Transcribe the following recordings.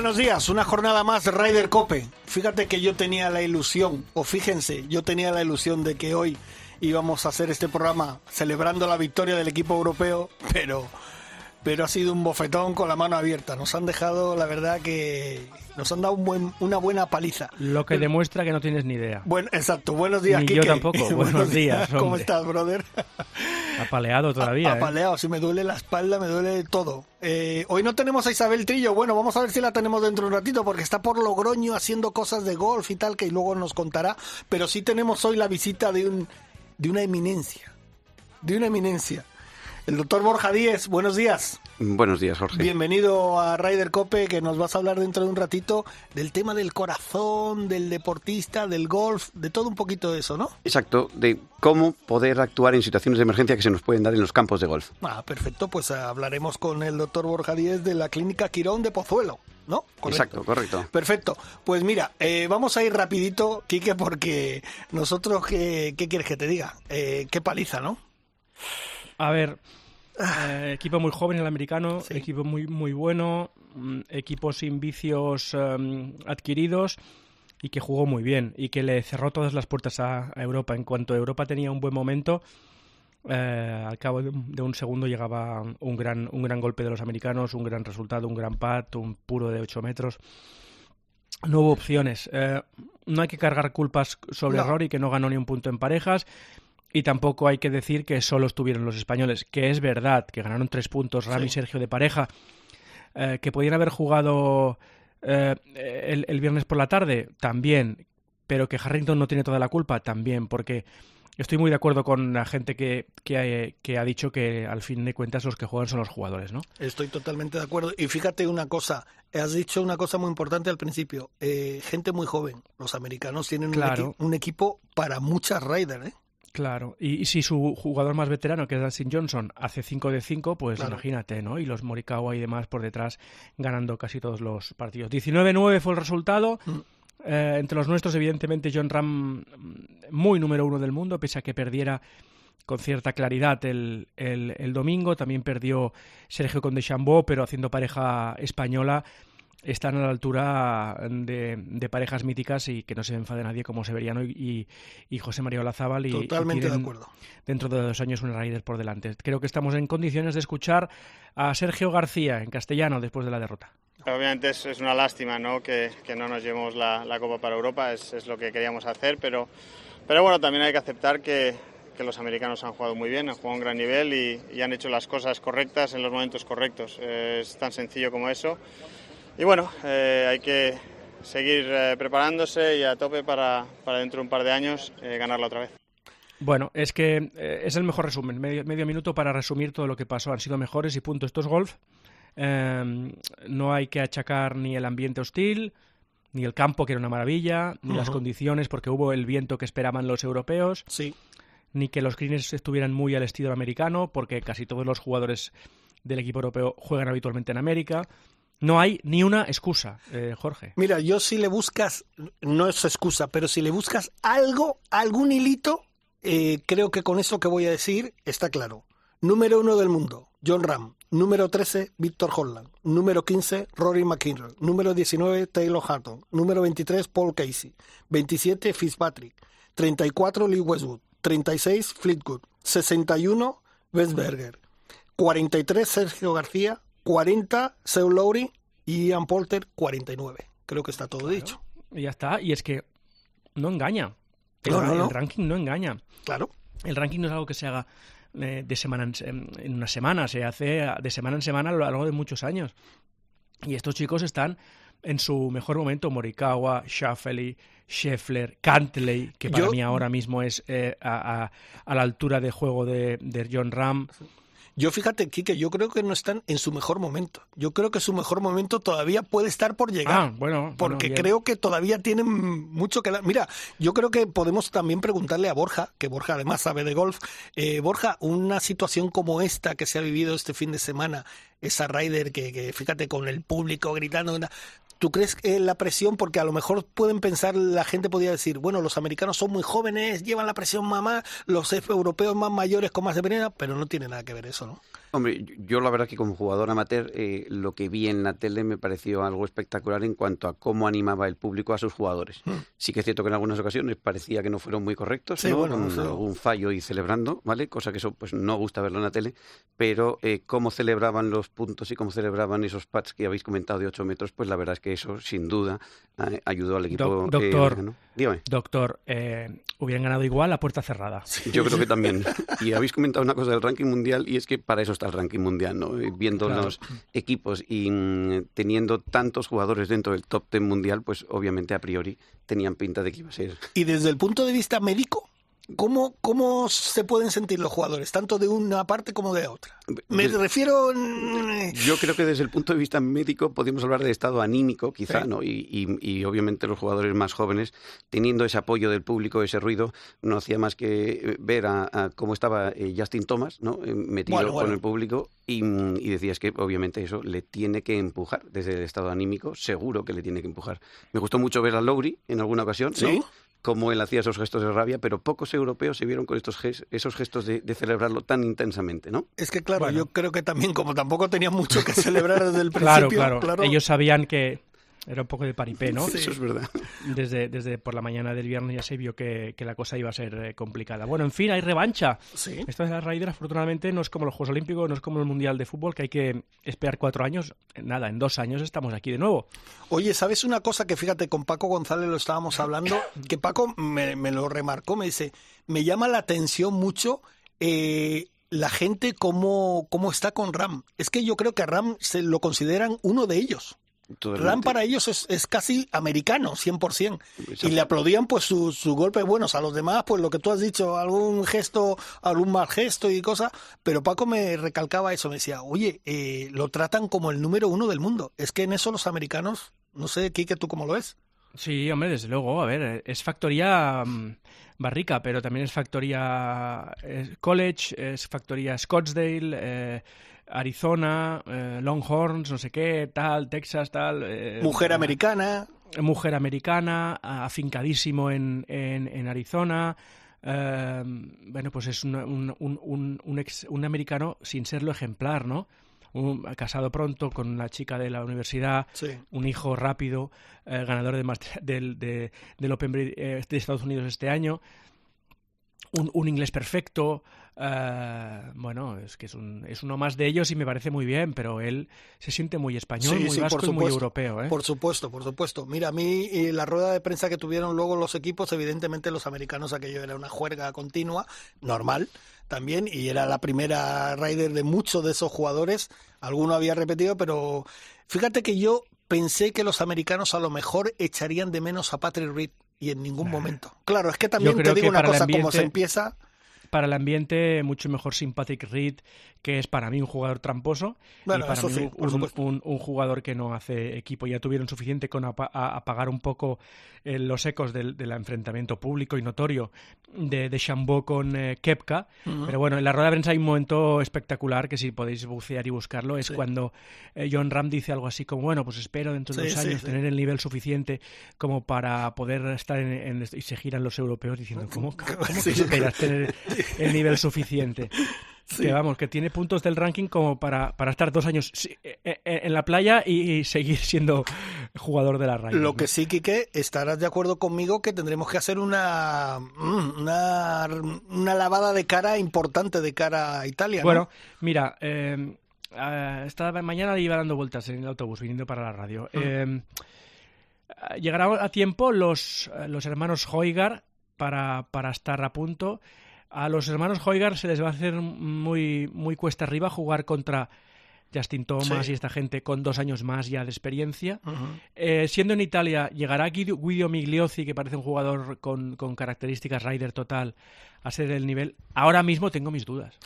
Buenos días, una jornada más de Ryder Cope. Fíjate que yo tenía la ilusión, o fíjense, yo tenía la ilusión de que hoy íbamos a hacer este programa celebrando la victoria del equipo europeo, pero pero ha sido un bofetón con la mano abierta. Nos han dejado, la verdad, que nos han dado un buen, una buena paliza. Lo que demuestra que no tienes ni idea. Bueno, exacto. Buenos días, Ni Quique. yo tampoco. Buenos días, ¿Cómo hombre. estás, brother? Apaleado todavía. ¿eh? Apaleado, sí, me duele la espalda, me duele todo. Eh, hoy no tenemos a Isabel Trillo. Bueno, vamos a ver si la tenemos dentro de un ratito, porque está por Logroño haciendo cosas de golf y tal, que luego nos contará. Pero sí tenemos hoy la visita de, un, de una eminencia. De una eminencia. El doctor Borja Díez, buenos días. Buenos días, Jorge. Bienvenido a Ryder Cope, que nos vas a hablar dentro de un ratito del tema del corazón, del deportista, del golf, de todo un poquito de eso, ¿no? Exacto, de cómo poder actuar en situaciones de emergencia que se nos pueden dar en los campos de golf. Ah, perfecto, pues hablaremos con el doctor Borja Díez de la Clínica Quirón de Pozuelo, ¿no? Exacto, correcto. Perfecto. Pues mira, eh, vamos a ir rapidito, Quique, porque nosotros, ¿qué, qué quieres que te diga? Eh, qué paliza, ¿no? A ver, eh, equipo muy joven el americano, Sí. equipo muy muy bueno, mm, equipo sin vicios em, adquiridos y que jugó muy bien y que le cerró todas las puertas a, a Europa. En cuanto Europa tenía un buen momento, eh, al cabo de un, de un segundo llegaba un gran, un gran golpe de los americanos, un gran resultado, un gran pat, un puro de 8 metros. No hubo opciones. Eh, no hay que cargar culpas sobre No. Rory, que no ganó ni un punto en parejas. Y tampoco hay que decir que solo estuvieron los españoles, que es verdad que ganaron tres puntos Rami y. Sergio de pareja, eh, que podían haber jugado eh, el, el viernes por la tarde, también, pero que Harrington no tiene toda la culpa, también, porque estoy muy de acuerdo con la gente que, que, ha- que ha dicho que al fin de cuentas los que juegan son los jugadores, ¿no? Estoy totalmente de acuerdo. Y fíjate una cosa, has dicho una cosa muy importante al principio. eh, gente muy joven. Los americanos tienen un Claro. equi- un, equipo para muchas Ryder, ¿eh? Claro, y, y si su jugador más veterano, que es Dustin Johnson, hace 5 de 5, pues Claro. imagínate, ¿no? Y los Morikawa y demás por detrás ganando casi todos los partidos. 19-9 fue el resultado. Mm. Eh, entre los nuestros, evidentemente, John Ram, mm, muy número uno del mundo, pese a que perdiera con cierta claridad el, el- el domingo. También perdió Sergio Condechambó, pero haciendo pareja española están a la altura de, de parejas míticas y que no se enfade nadie como Severiano y, y, y José María Olazábal. Y, y Totalmente de tienen acuerdo. Dentro de dos años una Ryder por delante. Creo que estamos en condiciones de escuchar a Sergio García en castellano después de la derrota. Obviamente es, es una lástima ¿no? que, que no nos llevemos la, la Copa para Europa, es, es lo que queríamos hacer, pero, pero bueno, también hay que aceptar que, que los americanos han jugado muy bien, han jugado a un gran nivel y, y han hecho las cosas correctas en los momentos correctos. Eh, es tan sencillo como eso. Y bueno, eh, hay que seguir eh, preparándose y a tope para, para dentro de un par de años eh, ganarla otra vez. Bueno, es que eh, es el mejor resumen. Medio, medio minuto para resumir todo lo que pasó. Han sido mejores y punto. Esto es golf. Eh, no hay que achacar ni el ambiente hostil, ni el campo, que era una maravilla, ni las condiciones, porque hubo el viento que esperaban los europeos, Sí. ni que los greens estuvieran muy al estilo americano, porque casi todos los jugadores del equipo europeo juegan habitualmente en América. No hay ni una excusa, eh, Jorge. Mira, yo si le buscas, no es excusa, pero si le buscas algo, algún hilito, eh, creo que con eso que voy a decir está claro. Número uno del mundo, John Ram. Número 13, Víctor Holland. Número 15, Rory McIlroy. Número 19, Taylor Hatton. Número 23, Paul Casey. 27, Fitzpatrick. 34, Lee Westwood. 36, Fleetwood. 61, Westberger. 43, Sergio García. 40, Seu Lowry. Y Ian Polter, 49. Creo que está todo dicho. Y ya está. Y es que no engaña. El, No, no, el ranking no engaña. Claro. El ranking no es algo que se haga eh, de semana en, en una semana, se hace de semana en semana a lo largo de muchos años. Y estos chicos están en su mejor momento, Morikawa, Schauffele, Scheffler, Cantley, que para Yo- mí ahora mismo es eh, a, a- a la altura de juego de, de John Ram. Yo fíjate, Kike, yo creo que no están en su mejor momento. Yo creo que su mejor momento todavía puede estar por llegar. Ah, bueno. Porque bueno, creo que todavía tienen mucho que dar. Mira, yo creo que podemos también preguntarle a Borja, que Borja además sabe de golf. Eh, Borja, una situación como esta que se ha vivido este fin de semana, esa Ryder que, que fíjate, con el público gritando. ¿Tú crees que la presión, porque a lo mejor pueden pensar, la gente podría decir, bueno, los americanos son muy jóvenes, llevan la presión mamá, los europeos más mayores con más experiencia, pero no tiene nada que ver eso, ¿no? Hombre, yo la verdad que como jugador amateur eh, lo que vi en la tele me pareció algo espectacular en cuanto a cómo animaba el público a sus jugadores. Mm. Sí que es cierto que en algunas ocasiones parecía que no fueron muy correctos, sí, ¿no? bueno, con algún fallo y celebrando, ¿vale? Cosa que eso pues no gusta verlo en la tele, pero eh, cómo celebraban los puntos y cómo celebraban esos pads que habéis comentado de 8 metros, pues la verdad es que eso sin duda eh, ayudó al equipo. Doctor, eh, ¿no? Dígame. doctor hubieran ganado igual a puerta cerrada. Yo creo que también. Y habéis comentado una cosa del ranking mundial y es que para eso está el ranking mundial, ¿no? Viendo claro. los equipos y mm, teniendo tantos jugadores dentro del top 10 mundial, pues obviamente a priori tenían pinta de que iba a ser. Y desde el punto de vista médico, ¿Cómo, ¿Cómo se pueden sentir los jugadores, tanto de una parte como de otra? Me refiero... Yo creo que desde el punto de vista médico podemos hablar de estado anímico, quizá, sí. ¿no? Y, y, y, obviamente los jugadores más jóvenes, teniendo ese apoyo del público, ese ruido, no hacía más que ver a, a cómo estaba eh, Justin Thomas, ¿no? Eh, Metido bueno, bueno. con el público y, y, decías que obviamente eso le tiene que empujar desde el estado anímico, seguro que le tiene que empujar. Me gustó mucho ver a Lowry en alguna ocasión, ¿Sí? ¿no? Cómo él hacía esos gestos de rabia, pero pocos europeos se vieron con estos ges esos gestos de, de, celebrarlo tan intensamente, ¿no? Es que claro, bueno. yo creo que también como tampoco tenían mucho que celebrar desde el claro, principio, claro, claro, ellos sabían que era un poco de paripé, ¿no? Sí, eso es verdad. Desde, desde por la mañana del viernes ya se vio que, que la cosa iba a ser eh, complicada. Bueno, en fin, hay revancha. Sí. Esto de la Ryder, afortunadamente, no es como los Juegos Olímpicos, no es como el Mundial de Fútbol, que hay que esperar cuatro años. Nada, en dos años estamos aquí de nuevo. Oye, ¿sabes una cosa que fíjate, con Paco González lo estábamos hablando? Que Paco me, me lo remarcó, me dice, me llama la atención mucho eh, la gente cómo, cómo está con Ram. Es que yo creo que a Ram se lo consideran uno de ellos. Totalmente. Ram para ellos es, es, casi americano, 100%. Y le aplaudían pues sus su golpes buenos. A los demás, pues lo que tú has dicho, algún gesto, algún mal gesto y cosas. Pero Paco me recalcaba eso, me decía, oye, eh, lo tratan como el número uno del mundo. Es que en eso los americanos, no sé, Kike, ¿tú cómo lo ves? Sí, hombre, desde luego. A ver, es factoría um, Barrica, pero también es factoría eh, College, es factoría Scottsdale, eh, Arizona, eh, Longhorns, no sé qué, tal, Texas, tal. Eh, mujer americana. Mujer americana, afincadísimo en, en, en Arizona. Eh, bueno, pues es un, un, un, un, ex, un americano sin serlo ejemplar, ¿no? Un, casado pronto con una chica de la universidad, sí. un hijo rápido, ganador de, del, de, del Open de Estados Unidos este año, un, un inglés perfecto. Uh, bueno, es que es, un, es uno más de ellos y me parece muy bien, pero él se siente muy español, sí, muy sí, vasco y muy europeo. ¿eh? Por supuesto, por supuesto. Mira, a mí y la rueda de prensa que tuvieron luego los equipos, evidentemente los americanos aquello era una juerga continua, normal también, y era la primera rider de muchos de esos jugadores. Alguno había repetido, pero fíjate que yo pensé que los americanos a lo mejor echarían de menos a Patrick Reed y en ningún momento. Claro, es que también te digo una cosa, ambiente... como se empieza para el ambiente mucho mejor sin Patrick Reed, que es para mí un jugador tramposo, bueno, y para mí sí, un, un, un, jugador que no hace equipo. Ya tuvieron suficiente con ap apagar un poco eh, los ecos del, del, enfrentamiento público y notorio de, de Chambó con eh, Kepka. Uh -huh. Pero bueno, en la rueda de prensa hay un momento espectacular que si podéis bucear y buscarlo, es sí. cuando eh, John Ram dice algo así como, bueno, pues espero dentro de sí, dos años tener el nivel suficiente como para poder estar en, en, y se giran los europeos diciendo, ¿cómo, cómo que esperas tener el nivel suficiente. Sí. Que vamos, que tiene puntos del ranking como para, para estar dos años en la playa y, seguir siendo jugador de la raya. Lo que sí, Quique, estarás de acuerdo conmigo que tendremos que hacer una, una, una lavada de cara importante de cara a Italia. Bueno, ¿no? mira, eh, uh, esta mañana iba dando vueltas en el autobús viniendo para la radio. Mm. Eh, llegará a tiempo los, los hermanos Hoigar para, para estar a punto a los hermanos Hoigar se les va a hacer muy, muy cuesta arriba jugar contra Justin Thomas Sí. y esta gente con dos años más ya de experiencia. Eh, siendo en Italia, llegará Guido, Guido Migliozzi, que parece un jugador con, con características rider total, a ser el nivel. Ahora mismo tengo mis dudas.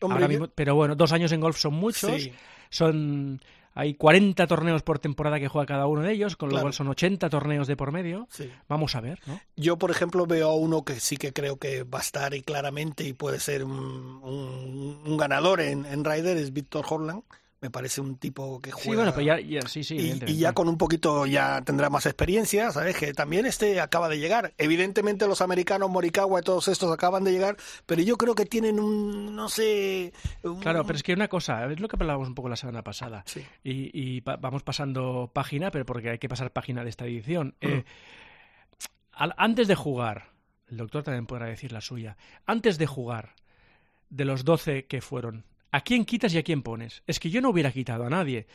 Hombre, Ahora mismo- pero bueno, dos años en golf son muchos. Sí. Son hay 40 torneos por temporada que juega cada uno de ellos, con lo Claro. cual son 80 torneos de por medio. Sí. Vamos a ver, ¿no? Yo, por ejemplo, veo a uno que sí que creo que va a estar y claramente y puede ser un, un- un ganador en, en Ryder, es Víctor Horland. Me parece un tipo que juega... Sí, bueno, pero ya, ya- sí, sí, y, ya con un poquito ya tendrá más experiencia, ¿sabes? Que también este acaba de llegar. Evidentemente los americanos, Morikawa y todos estos acaban de llegar, pero yo creo que tienen un, no sé... un- Claro, pero es que una cosa, es lo que hablábamos un poco la semana pasada. Sí. Y, y pa- vamos pasando página, pero porque hay que pasar página de esta edición. Mm. Eh, al- antes de jugar, el doctor también podrá decir la suya, antes de jugar, de los 12 que fueron, ¿a quién quitas y a quién pones? Es que yo no hubiera quitado a nadie.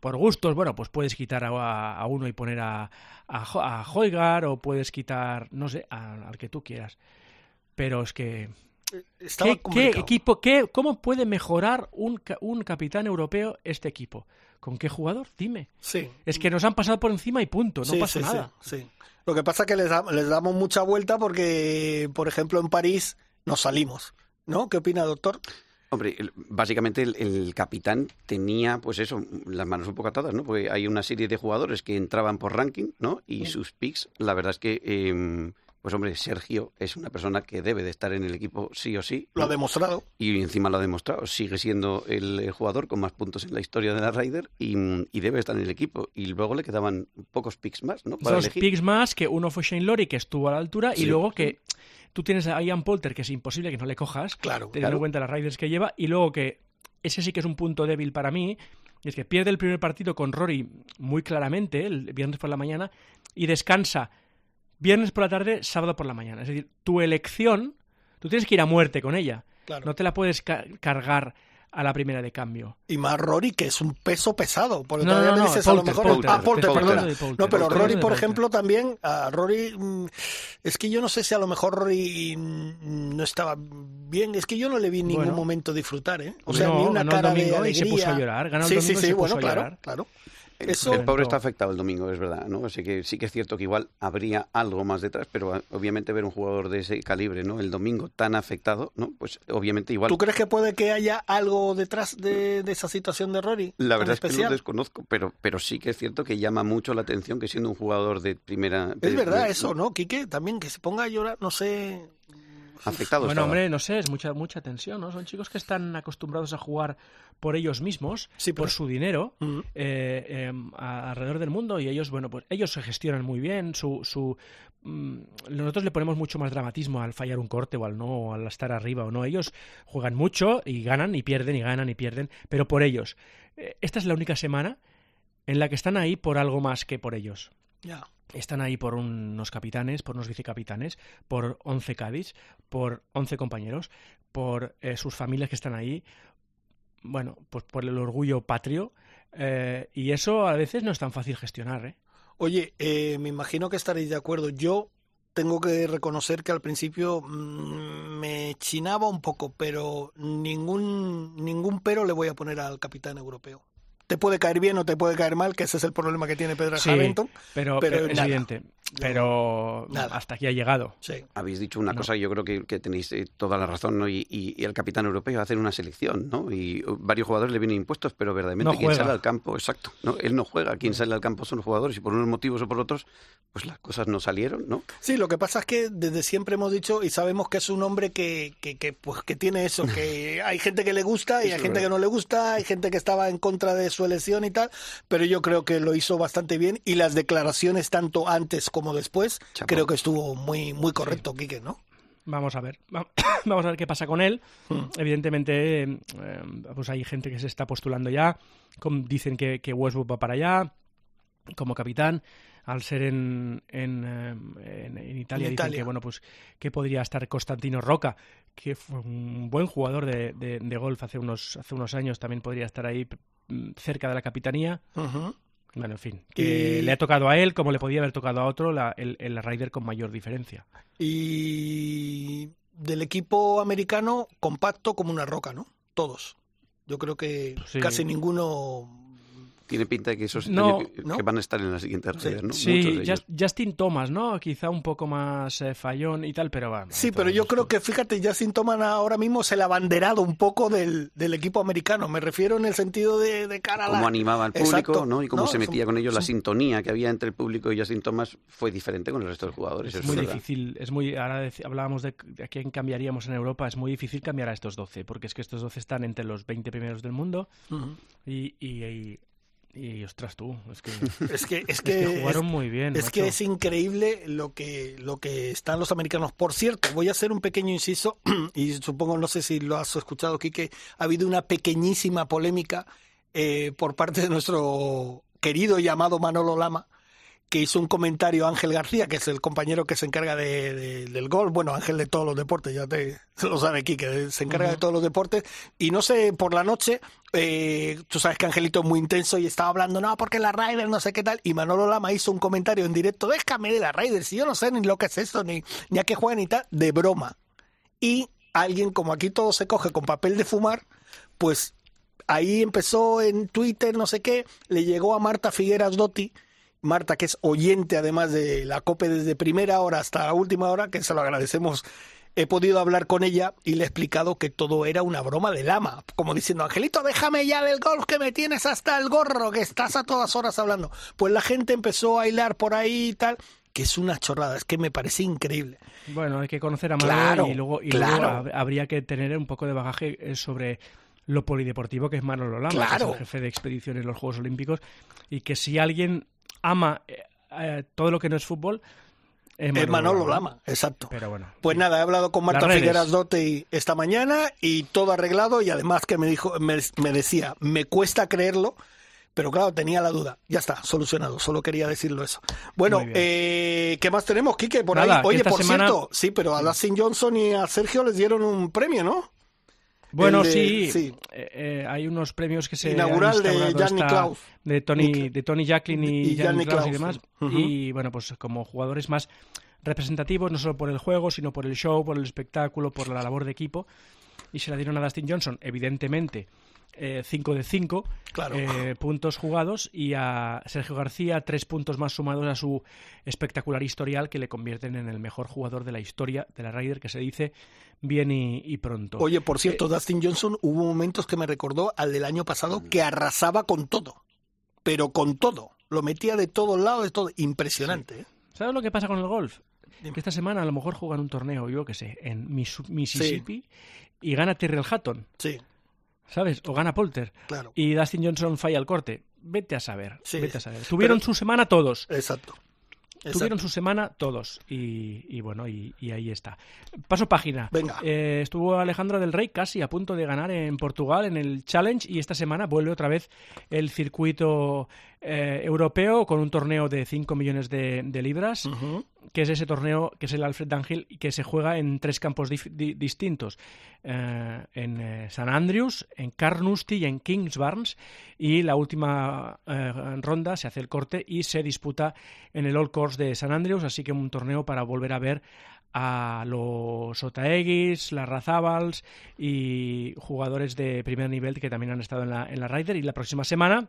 Por gustos, bueno, pues puedes quitar a, a uno y poner a, a, a Hoygaard o puedes quitar, no sé, al que tú quieras. Pero es que Estaba ¿Qué, equipo, qué, ¿Cómo puede mejorar un, un capitán europeo este equipo? ¿Con qué jugador? Dime. Sí. Es que nos han pasado por encima y punto, no Sí, pasa sí, nada. Sí. Lo que pasa es que les, les damos mucha vuelta porque, por ejemplo, en París nos salimos. ¿No? ¿Qué opina, doctor? Hombre, el- básicamente el, el capitán tenía, pues eso, las manos un poco atadas, ¿no? Porque hay una serie de jugadores que entraban por ranking, ¿no? Y sus picks, la verdad es que, eh, pues hombre, Sergio es una persona que debe de estar en el equipo sí o sí. Lo ha demostrado. Y encima lo ha demostrado. Sigue siendo el, jugador con más puntos en la historia de la Ryder y, y debe estar en el equipo. Y luego le quedaban pocos picks más, ¿no? Para Dos elegir. picks más, que uno fue Shane Lowry, que estuvo a la altura, y luego sí. Tú tienes a Ian Polter, que es imposible que no le cojas, Claro. teniendo claro. en cuenta las Riders que lleva, y luego que ese sí que es un punto débil para mí, y es que pierde el primer partido con Rory muy claramente, el viernes por la mañana, y descansa viernes por la tarde, sábado por la mañana. Es decir, tu elección, tú tienes que ir a muerte con ella. Claro. No te la puedes ca- cargar a la primera de cambio. Y más Rory, que es un peso pesado. Porque No, todavía no, me no, dices, a lo mejor. Ah, perdona. No, pero. Rory, por ejemplo, también. A Rory. mm, Es que yo no sé si a lo mejor Rory mm, no estaba bien. Es que yo no le vi en ningún Bueno. momento disfrutar, ¿eh? O sea, ni una cara de y alegría. se puso a llorar. Ganó el sí, domingo sí, y sí, se bueno, puso a claro, llorar. claro. Eso- el pobre está afectado el domingo, es verdad, ¿no? Así que sí que es cierto que igual habría algo más detrás, pero ah, obviamente ver un jugador de ese calibre, ¿no? El domingo tan afectado, ¿no? Pues obviamente igual. ¿Tú crees que puede que haya algo detrás de, de esa situación de Rory? La verdad es que lo desconozco, pero, pero sí que es cierto que llama mucho la atención que siendo un jugador de primera... Es verdad de- eso, ¿no, Quique? También que se ponga a llorar, no sé. Afectado Bueno, hombre, no sé, es mucha mucha tensión, ¿no? Son chicos que están acostumbrados a jugar por ellos mismos, Sí, por pero- su dinero, eh, eh, a- alrededor del mundo y ellos, bueno, pues ellos se gestionan muy bien, su... su mm, nosotros le ponemos mucho más dramatismo al fallar un corte o al no, o al estar arriba o no. Ellos juegan mucho y ganan y pierden y ganan y pierden, pero por ellos. Eh, Esta es la única semana en la que están ahí por algo más que por ellos. Ya. Están ahí por unos capitanes, por unos vicecapitanes, por 11 Cádiz, por 11 compañeros, por eh, sus familias que están ahí, bueno, pues por el orgullo patrio. eh, y eso a veces no es tan fácil gestionar, ¿eh? Oye, eh, me imagino que estaréis de acuerdo. Yo tengo que reconocer que al principio mm, me chinaba un poco, pero ningún, ningún pero le voy a poner al capitán europeo. Te puede caer bien o te puede caer mal, que ese es el problema que tiene Pedro Sí, pero, pero es evidente. Pero Nada. hasta aquí ha llegado. Sí. Habéis dicho una No. cosa, yo creo que, que tenéis eh, toda la razón, ¿no? Y, y- y el capitán europeo hacer una selección, ¿no? Y uh, varios jugadores le vienen impuestos, pero verdaderamente No quien sale al campo, exacto, ¿no? Él no juega, quien sale al campo son los jugadores y por unos motivos o por otros, pues las cosas no salieron, ¿no? Sí, lo que pasa es que desde siempre hemos dicho y sabemos que es un hombre que, que, que, pues, que tiene eso, que hay gente que le gusta y Eso hay gente que no le gusta, hay gente que estaba en contra de su elección y tal, pero yo creo que lo hizo bastante bien y las declaraciones tanto antes como después creo que estuvo muy muy correcto, Quique, ¿no? Vamos a ver. Va- Vamos a ver qué pasa con él. Hmm. Evidentemente, eh, pues hay gente que se está postulando ya. Dicen que, que Westbrook va para allá como capitán. Al ser en, en, eh, en- en Italia, En dicen Italia. que bueno, pues que podría estar Constantino Roca, que fue un buen jugador de, de- de golf hace unos, hace unos años, también podría estar ahí mm, cerca de la capitanía. Bueno, en fin, que Y- le ha tocado a él como le podía haber tocado a otro la, el, el Ryder con mayor diferencia. Y del equipo americano compacto como una roca, ¿no? Todos. Yo creo que Sí. casi ninguno tiene pinta de que esos No, que, ¿no? que van a estar en la siguiente Ryder, ¿no? Muchos Sí, de ellos. Just- Justin Thomas, ¿no? Quizá un poco más eh, fallón y tal, pero va. Sí, pero yo creo que, fíjate, Justin Thomas ahora mismo es el abanderado un poco del, del equipo americano. Me refiero en el sentido de, de cara a la... cómo animaba al público, Exacto. ¿no? Y cómo No, se metía un- con ellos, la sintonía que había entre el público y Justin Thomas fue diferente con el resto de los jugadores. Es muy verdad. difícil, es muy, ahora hablábamos de, a quién cambiaríamos en Europa, es muy difícil cambiar a estos 12, porque es que estos 12 están entre los 20 primeros del mundo Ujú. y, y, y, y, ostras tú, es que, Es que, es es que, que jugaron es- muy bien. Es que es increíble lo que, lo que están los americanos. Por cierto, voy a hacer un pequeño inciso y supongo, no sé si lo has escuchado, Quique, ha habido una pequeñísima polémica eh, por parte de nuestro querido y amado Manolo Lama, que hizo un comentario Ángel García, que es el compañero que se encarga de, de- del gol, bueno, Ángel de todos los deportes, ya te lo sabe Quique, se encarga de todos los deportes, y no sé, por la noche, eh, tú sabes que Angelito es muy intenso y estaba hablando, no, porque la Ryder, no sé qué tal, y Manolo Lama hizo un comentario en directo, déjame de la Ryder, si yo no sé ni lo que es esto, ni, ni a qué juegan ni tal, de broma. Y alguien, como aquí todo se coge con papel de fumar, pues ahí empezó en Twitter, no sé qué, le llegó a Marta Figueras Dotti, Marta, que es oyente además de la COPE desde primera hora hasta la última hora, que se lo agradecemos. He podido hablar con ella y le he explicado que todo era una broma de lama, como diciendo, Angelito, déjame ya del golf que me tienes hasta el gorro, que estás a todas horas hablando. Pues la gente empezó a hilar por ahí y tal, que es una chorrada, es que me parece increíble. Bueno, hay que conocer a Manuel Claro, y luego, y claro. luego hab- habría que tener un poco de bagaje eh, sobre lo polideportivo que es Manolo Lama, que es el jefe de expediciones en los Juegos Olímpicos, y que si alguien ama eh, eh, todo lo que no es fútbol, es Manolo Lama, exacto. Pero bueno. Pues nada, he hablado con Marta. Figueras Dote esta mañana y todo arreglado y además que me dijo, me, me decía, me cuesta creerlo, pero claro, tenía la duda. Ya está, solucionado. Solo quería decirlo eso. Bueno, eh, ¿qué más tenemos, Quique? Por Nada, ahí. Oye, por semana- cierto, sí, pero a Dustin Johnson y a Sergio les dieron un premio, ¿no? Bueno, de- sí, sí. eh, eh, hay unos premios que se Inaugural de esta- Nicklaus. de Tony de Tony Jacklin y, Y Jan Nicklaus y demás. Y bueno pues como jugadores más representativos no solo por el juego sino por el show por el espectáculo por la labor de equipo. Y se la dieron a Dustin Johnson evidentemente 5 de 5 Claro. puntos jugados y a Sergio García tres puntos más sumados a su espectacular historial que le convierten en el mejor jugador de la historia de la Ryder que se dice bien y, y pronto Oye, por Eh, cierto, Dustin Johnson hubo momentos que me recordó al del año pasado que arrasaba con todo, pero con todo. Lo metía de todos lados, de todo. Impresionante. ¿eh? ¿Sabes lo que pasa con el golf? Que esta semana a lo mejor juegan un torneo, yo que sé, en Mississippi y gana Tyrrell Hatton, Sí, ¿sabes? O gana Polter. claro. Y Dustin Johnson falla el corte. Vete a saber, Sí. vete a saber. Tuvieron Pero- su semana todos. Exacto. Tuvieron su semana todos. Y, y bueno, y, y ahí está. Paso página. Venga. Eh, estuvo Alejandra del Rey casi a punto de ganar en Portugal en el Challenge y esta semana vuelve otra vez el circuito eh, europeo con un torneo de 5 millones de, de libras. Que es ese torneo que es el Alfred Dunhill y que se juega en tres campos distintos. Eh, en eh, San Andrews, en Carnoustie y en Kingsbarns y la última eh, ronda se hace el corte y se disputa en el Old Course de San Andrews así que un torneo para volver a ver a los Otaegis, las Razábals y jugadores de primer nivel que también han estado en la, en la Ryder. Y la próxima semana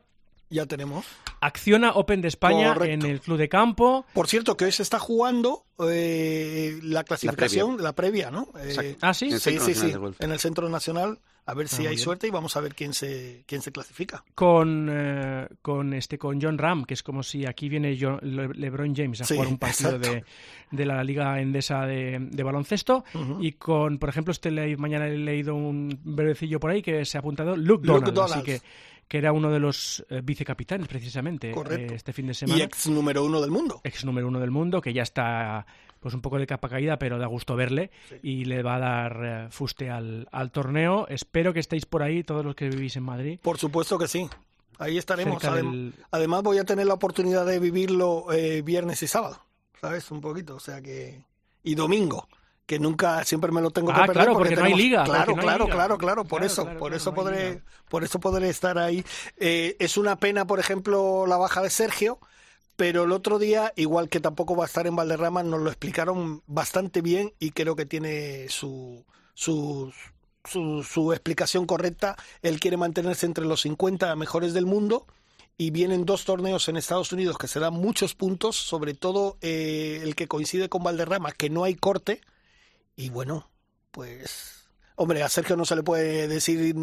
Ya tenemos. Acciona Open de España Correcto. en el Club de Campo Por cierto, que hoy se está jugando eh, la clasificación, la previa, ¿no? Eh. Ah, sí. Sí, sí, sí. En el Centro Nacional, a ver si muy hay bien. suerte y vamos a ver quién se, quién se clasifica. con eh, con este con John Ram, que es como si aquí viene John- Le- LeBron James a Sí, jugar un partido de, de la Liga Endesa de, de baloncesto y con, por ejemplo, este le- mañana he leído un brevecillo por ahí que se ha apuntado Luke Luke Donald, así que que era uno de los eh, vicecapitanes precisamente eh, este fin de Y semana. ex número uno del mundo. ex número uno del mundo, que ya está pues un poco de capa caída, pero da gusto verle y le va a dar eh, fuste al, al torneo. Espero que estéis por ahí, todos los que vivís en Madrid. Por supuesto que sí. Ahí estaremos. Cerca Adem- del- Además voy a tener la oportunidad de vivirlo eh, viernes y sábado, ¿sabes? Un poquito, o sea que... Y domingo, que nunca, siempre me lo tengo que Ah, perder. claro, porque no hay liga, Claro, porque no hay claro, liga. claro, claro, por Claro, eso, claro, por eso no podré, por eso podré estar ahí. Eh, es una pena, por ejemplo, la baja de Sergio, pero el otro día, igual que tampoco va a estar en Valderrama, nos lo explicaron bastante bien y creo que tiene su, su, su, su explicación correcta. Él quiere mantenerse entre los 50 mejores del mundo y vienen dos torneos en Estados Unidos que se dan muchos puntos, sobre todo eh, el que coincide con Valderrama, que no hay corte. Y bueno, pues Hombre, a Sergio no se le puede decir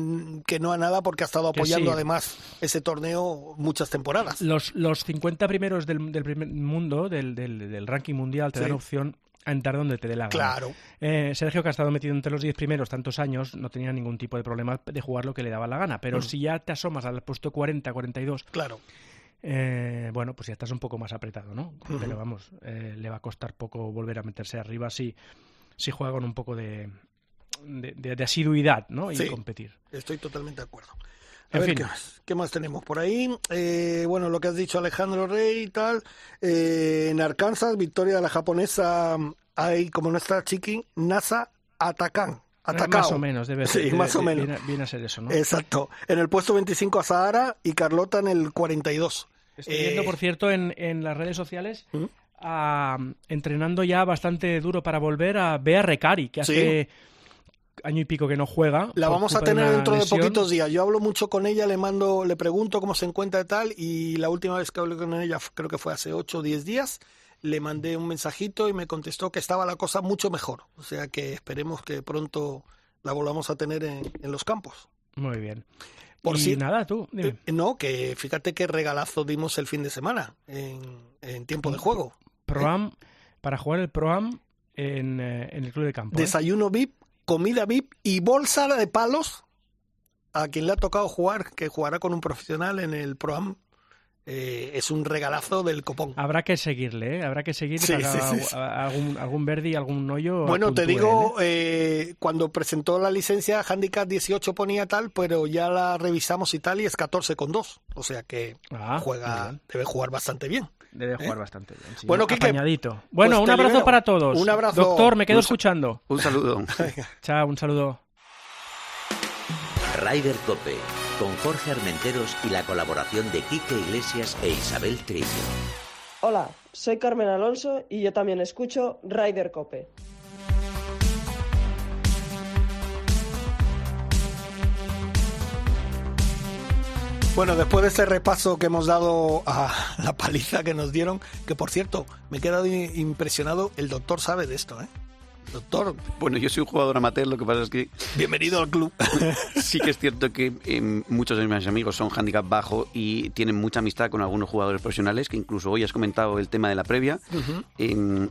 que no a nada porque ha estado apoyando además ese torneo muchas temporadas. Los, los 50 primeros del, del primer mundo, del, del, ranking mundial, te dan opción a entrar donde te dé la gana. Claro. Eh, Sergio, que ha estado metido entre los 10 primeros tantos años, no tenía ningún tipo de problema de jugar lo que le daba la gana. Pero mm. si ya te asomas al puesto 40, 42. Claro. Eh, bueno, pues ya estás un poco más apretado, ¿no? Pero vamos, eh, le va a costar poco volver a meterse arriba si, si juega con un poco de, de, asiduidad ¿no? y competir. Estoy totalmente de acuerdo. A ver, ¿qué más? ¿qué más? tenemos por ahí? Eh, bueno, lo que has dicho Alejandro Rey y tal. Eh, en Arkansas, victoria de la japonesa, hay como no está Chiqui, NASA Atacan. Atacao. Más o menos, debe ser. Sí, más o menos. Viene, a ser eso, ¿no? Exacto. En el puesto 25 a Sahara y Carlota en el 42. Estoy viendo, por cierto, en, en las redes sociales, ¿Mm? Entrenando ya bastante duro para volver a Bea Recari, que hace año y pico que no juega. La vamos a tener dentro de poquitos días. Yo hablo mucho con ella, le mando, le pregunto cómo se encuentra y tal, y la última vez que hablé con ella creo que fue hace 8 o 10 días, le mandé un mensajito y me contestó que estaba la cosa mucho mejor. O sea que esperemos que pronto la volvamos a tener en, los campos. Muy bien. Por si nada, tú. Eh, no, que fíjate qué regalazo dimos el fin de semana en, tiempo de juego. Proam, para jugar el Proam en, eh, en el club de campo. ¿eh? Desayuno VIP comida VIP y bolsa de palos a quien le ha tocado jugar, que jugará con un profesional en el ProAm. Eh, es un regalazo del copón. Habrá que seguirle, ¿eh? habrá que seguirle algún, algún verde y algún hoyo. Bueno, te digo, ¿eh? cuando presentó la licencia, Handicap 18 ponía tal, pero ya la revisamos y tal y es 14 con 2. O sea que ah, juega, debe jugar bastante bien. Debe jugar bastante bien. bueno, Kike, Bueno, pues un abrazo para todos. Un abrazo. Doctor, me quedo escuchando. Un saludo. Chao, un saludo. Ryder Cope, con Jorge Armenteros y la colaboración de Quique Iglesias e Isabel Trillo. Hola, soy Carmen Alonso y yo también escucho Ryder Cope. Bueno, después de este repaso que hemos dado a la paliza que nos dieron, que por cierto, me he quedado impresionado, el doctor sabe de esto, ¿eh? Doctor. Bueno, yo soy un jugador amateur, lo que pasa es que... Bienvenido al club. sí que es cierto que eh, muchos de mis amigos son handicap bajo y tienen mucha amistad con algunos jugadores profesionales, que incluso hoy has comentado el tema de la previa.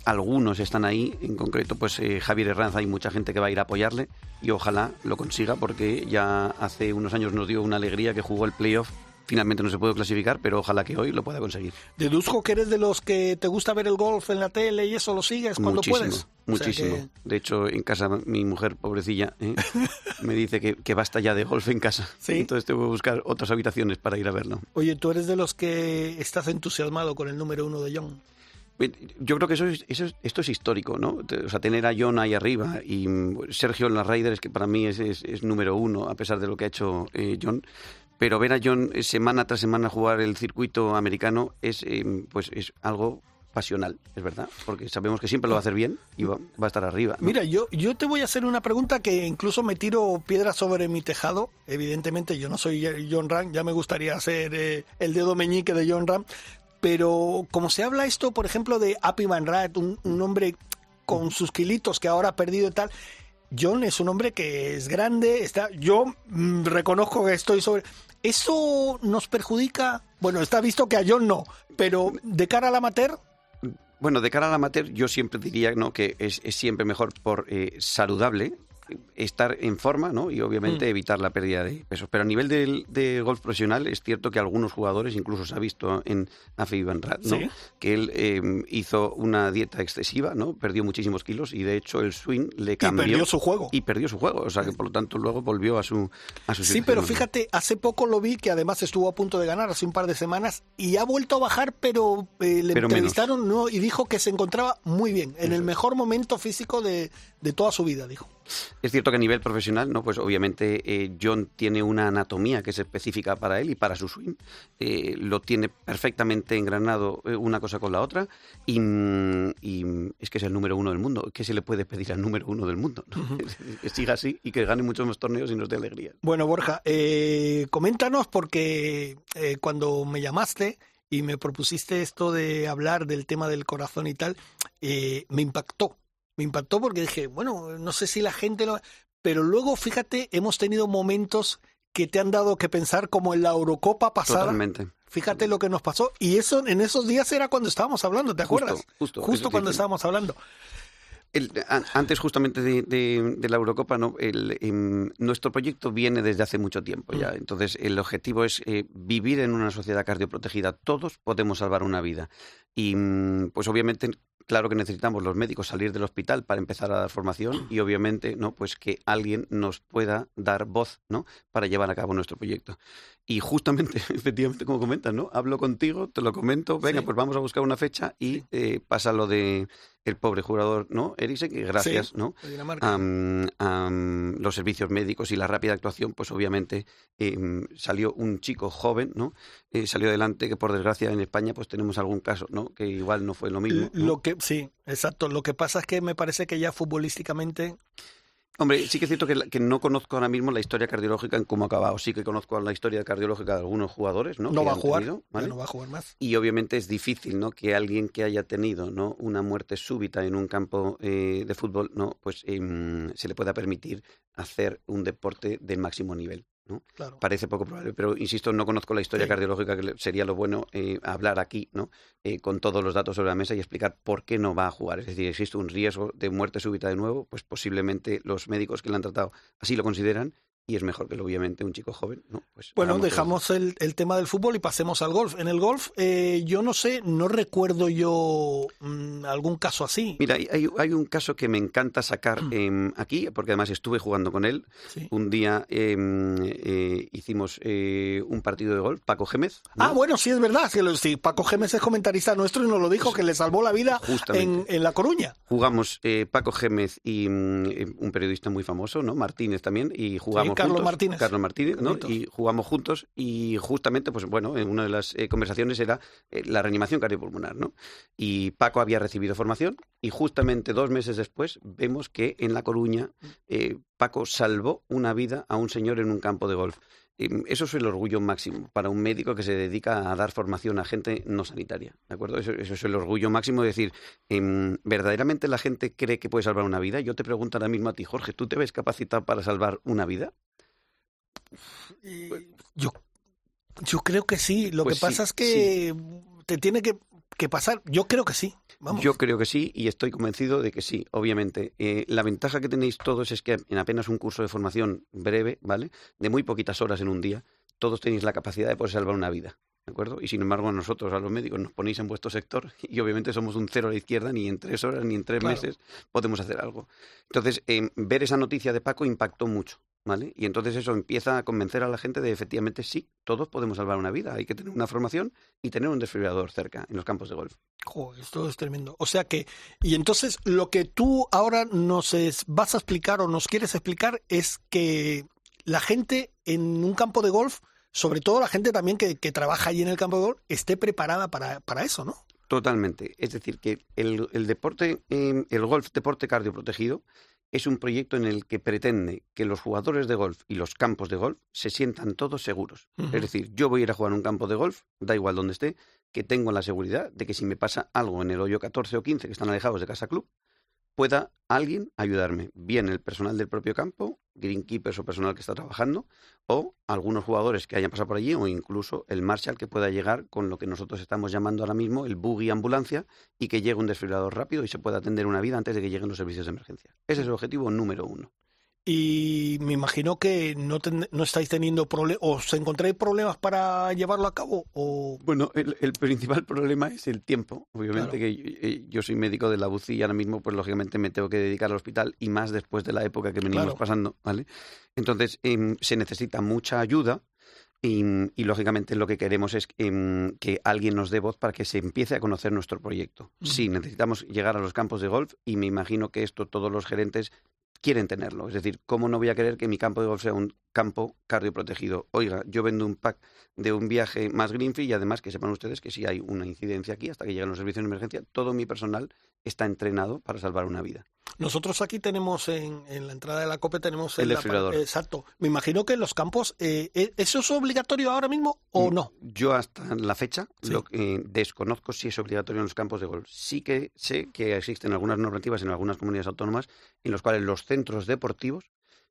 algunos están ahí, en concreto pues eh, Javier Herranza, hay mucha gente que va a ir a apoyarle y ojalá lo consiga porque ya hace unos años nos dio una alegría que jugó el playoff finalmente no se puede clasificar, pero ojalá que hoy lo pueda conseguir. Deduzco que eres de los que te gusta ver el golf en la tele y eso lo sigues cuando puedes. Muchísimo. De hecho, en casa mi mujer, pobrecilla, ¿eh? me dice que, basta ya de golf en casa. Entonces tengo que buscar otras habitaciones para ir a verlo. Oye, ¿tú eres de los que estás entusiasmado con el número uno de John? Yo creo que eso, eso esto es histórico, ¿no? O sea, tener a John ahí arriba y Sergio en las Raiders, que para mí es, es, número uno, a pesar de lo que ha hecho eh, John, pero ver a John eh, semana tras semana jugar el circuito americano es, eh, pues es algo pasional, es verdad, porque sabemos que siempre lo va a hacer bien y va, a estar arriba. Mira, yo, yo te voy a hacer una pregunta que incluso me tiro piedras sobre mi tejado. Evidentemente, yo no soy John Ram, ya me gustaría ser eh, el dedo meñique de John Ram, pero como se habla esto, por ejemplo, de Appy Van Rat, un, un hombre con sus kilitos que ahora ha perdido y tal, John es un hombre que es grande, está, yo mm, reconozco que estoy sobre, ¿Eso nos perjudica? Bueno, está visto que a John no, pero de cara al amateur. Bueno, de cara al amateur yo siempre diría ¿no? que es, siempre mejor por eh, saludable estar en forma ¿no? y obviamente mm. evitar la pérdida de peso. Pero a nivel de, golf profesional es cierto que algunos jugadores, incluso se ha visto en Afi Van Rat, ¿no? que él em, hizo una dieta excesiva, ¿no? perdió muchísimos kilos y de hecho el swing le cambió. Y perdió su juego. Y perdió su juego, o sea que por lo tanto luego volvió a su... A su sí, pero fíjate, hace poco lo vi que además estuvo a punto de ganar hace un par de semanas y ha vuelto a bajar, pero eh, le entrevistaron ¿no? y dijo que se encontraba muy bien, en el mejor momento físico de, de toda su vida, dijo. Es cierto que a nivel profesional, ¿no? Pues obviamente eh, John tiene una anatomía que es específica para él y para su swing. Eh, lo tiene perfectamente engranado eh, una cosa con la otra y, y es que es el número uno del mundo. ¿Qué se le puede pedir al número uno del mundo? ¿no? que siga así y que gane muchos más torneos y nos dé alegría. Bueno, Borja, eh, coméntanos porque cuando me llamaste y me propusiste esto de hablar del tema del corazón y tal, me impactó. Me impactó porque dije, bueno, no sé si la gente lo... Pero luego, fíjate, hemos tenido momentos que te han dado que pensar como en la Eurocopa pasada. Totalmente. Fíjate lo que nos pasó. Y eso en esos días era cuando estábamos hablando, ¿te acuerdas? justo, Justo cuando estábamos hablando. El- an- antes justamente de, de- de la Eurocopa, ¿no? El, em, nuestro proyecto viene desde hace mucho tiempo ya. Entonces, el objetivo es eh, vivir en una sociedad cardioprotegida. Todos podemos salvar una vida. Y, mm, pues obviamente, claro que necesitamos los médicos salir del hospital para empezar a dar formación y obviamente, ¿no? Pues que alguien nos pueda dar voz, ¿no? Para llevar a cabo nuestro proyecto. Y justamente, efectivamente, como comentas, ¿no? Hablo contigo, te lo comento, venga, Sí. pues vamos a buscar una fecha y eh, pasa lo de el pobre jugador, ¿no? Eriksen, que gracias, Sí. ¿no? los servicios médicos y la rápida actuación, pues obviamente em, salió un chico joven, ¿no? Eh, salió adelante, que por desgracia en España pues tenemos algún caso, ¿no? Que igual no fue lo mismo. ¿no? Lo que sí, exacto. Lo que pasa es que me parece que ya futbolísticamente Hombre, sí que es cierto que, no conozco ahora mismo la historia cardiológica en cómo ha acabado. Sí que conozco la historia cardiológica de algunos jugadores, ¿no? no, Que va a jugar, tenido, no va a jugar más. Y obviamente es difícil, ¿no? Que alguien que haya tenido, ¿no? Una muerte súbita en un campo eh, de fútbol, ¿no? Pues em, se le pueda permitir hacer un deporte del máximo nivel, ¿no? Claro. Parece poco probable, pero insisto, no conozco la historia Sí. cardiológica, que sería lo bueno eh, hablar aquí, ¿no? Eh, con todos los datos sobre la mesa y explicar por qué no va a jugar. Es decir, existe un riesgo de muerte súbita de nuevo, pues posiblemente los médicos que le han tratado así lo consideran y es mejor que obviamente un chico joven, ¿no? Pues Bueno, dejamos el, el tema del fútbol y pasemos al golf. En el golf, eh, yo no sé, no recuerdo yo mm, algún caso así. Mira, hay, hay- un caso que me encanta sacar em, aquí, porque además estuve jugando con él. Sí. Un día em, eh, hicimos eh, un partido de golf, Paco Gémez. ¿no? Ah, bueno, sí es verdad. Que lo, sí, Paco Gémez es comentarista nuestro y nos lo dijo que le salvó la vida en, en La Coruña. Jugamos eh, Paco Gémez y mm, un periodista muy famoso, ¿no? Martínez también, y jugamos Carlos juntos. Martínez. Carlos Martínez. Y jugamos juntos y justamente, pues bueno, en una de las eh, conversaciones era eh, la reanimación cardiopulmonar, ¿no? Y Paco había recibido formación y justamente dos meses después vemos que en La Coruña eh, Paco salvó una vida a un señor en un campo de golf. Eso es el orgullo máximo para un médico que se dedica a dar formación a gente no sanitaria, ¿de acuerdo? Eso, eso es el orgullo máximo de decir, em, ¿verdaderamente la gente cree que puede salvar una vida? Yo te pregunto ahora mismo a ti, Jorge, ¿tú te ves capacitado para salvar una vida? Eh, Yo, yo creo que sí. Lo Pues que sí, pasa es que te tiene que, que pasar. Yo creo que sí. Vamos. Yo creo que sí y estoy convencido de que sí, obviamente. Eh, la ventaja que tenéis todos es que en apenas un curso de formación breve, ¿vale? De muy poquitas horas en un día, todos tenéis la capacidad de poder salvar una vida. ¿De acuerdo? Y sin embargo, a nosotros, a los médicos, nos ponéis en vuestro sector y obviamente somos un cero a la izquierda, ni en tres horas ni en tres Claro. meses podemos hacer algo. Entonces, eh, ver esa noticia de Paco impactó mucho, ¿vale? Y entonces eso empieza a convencer a la gente de efectivamente sí, todos podemos salvar una vida. Hay que tener una formación y tener un desfibrilador cerca en los campos de golf. Esto es tremendo. O sea que, y entonces lo que tú ahora nos es- vas a explicar o nos quieres explicar es que la gente en un campo de golf, sobre todo la gente también que, que trabaja allí en el campo de golf, esté preparada para, para eso, ¿no? Totalmente. Es decir, que el, el deporte, eh, el golf deporte cardioprotegido, es un proyecto en el que pretende que los jugadores de golf y los campos de golf se sientan todos seguros. Es decir, yo voy a ir a jugar a un campo de golf, da igual donde esté, que tengo la seguridad de que si me pasa algo en el hoyo 14 o 15 que están alejados de casa club, pueda alguien ayudarme, bien el personal del propio campo, greenkeepers o personal que está trabajando, o algunos jugadores que hayan pasado por allí, o incluso el marshal que pueda llegar con lo que nosotros estamos llamando ahora mismo el buggy ambulancia y que llegue un desfibrilador rápido y se pueda atender una vida antes de que lleguen los servicios de emergencia. Ese es el objetivo número uno. Y me imagino que no, ten- no estáis teniendo problemas, o os encontráis problemas para llevarlo a cabo, o... Bueno, el, el principal problema es el tiempo. Obviamente Claro. que eh, yo soy médico de la UCI y ahora mismo, pues lógicamente me tengo que dedicar al hospital y más después de la época que venimos Claro. pasando, ¿vale? Entonces, em, se necesita mucha ayuda y, y, lógicamente lo que queremos es em, que alguien nos dé voz para que se empiece a conocer nuestro proyecto. Sí, necesitamos llegar a los campos de golf y me imagino que esto todos los gerentes quieren tenerlo. Es decir, ¿cómo no voy a querer que mi campo de golf sea un campo cardioprotegido? Oiga, yo vendo un pack de un viaje más greenfield y además que sepan ustedes que si hay una incidencia aquí, hasta que lleguen los servicios de emergencia, todo mi personal está entrenado para salvar una vida. Nosotros aquí tenemos en, la entrada de la COPE tenemos el, desfibrilador. Exacto. Me imagino que en los campos, eh, eh, ¿eso es obligatorio ahora mismo o mm, no? Yo hasta la fecha lo, desconozco si es obligatorio en los campos de golf. Sí que sé que existen algunas normativas en algunas comunidades autónomas en los cuales los centros deportivos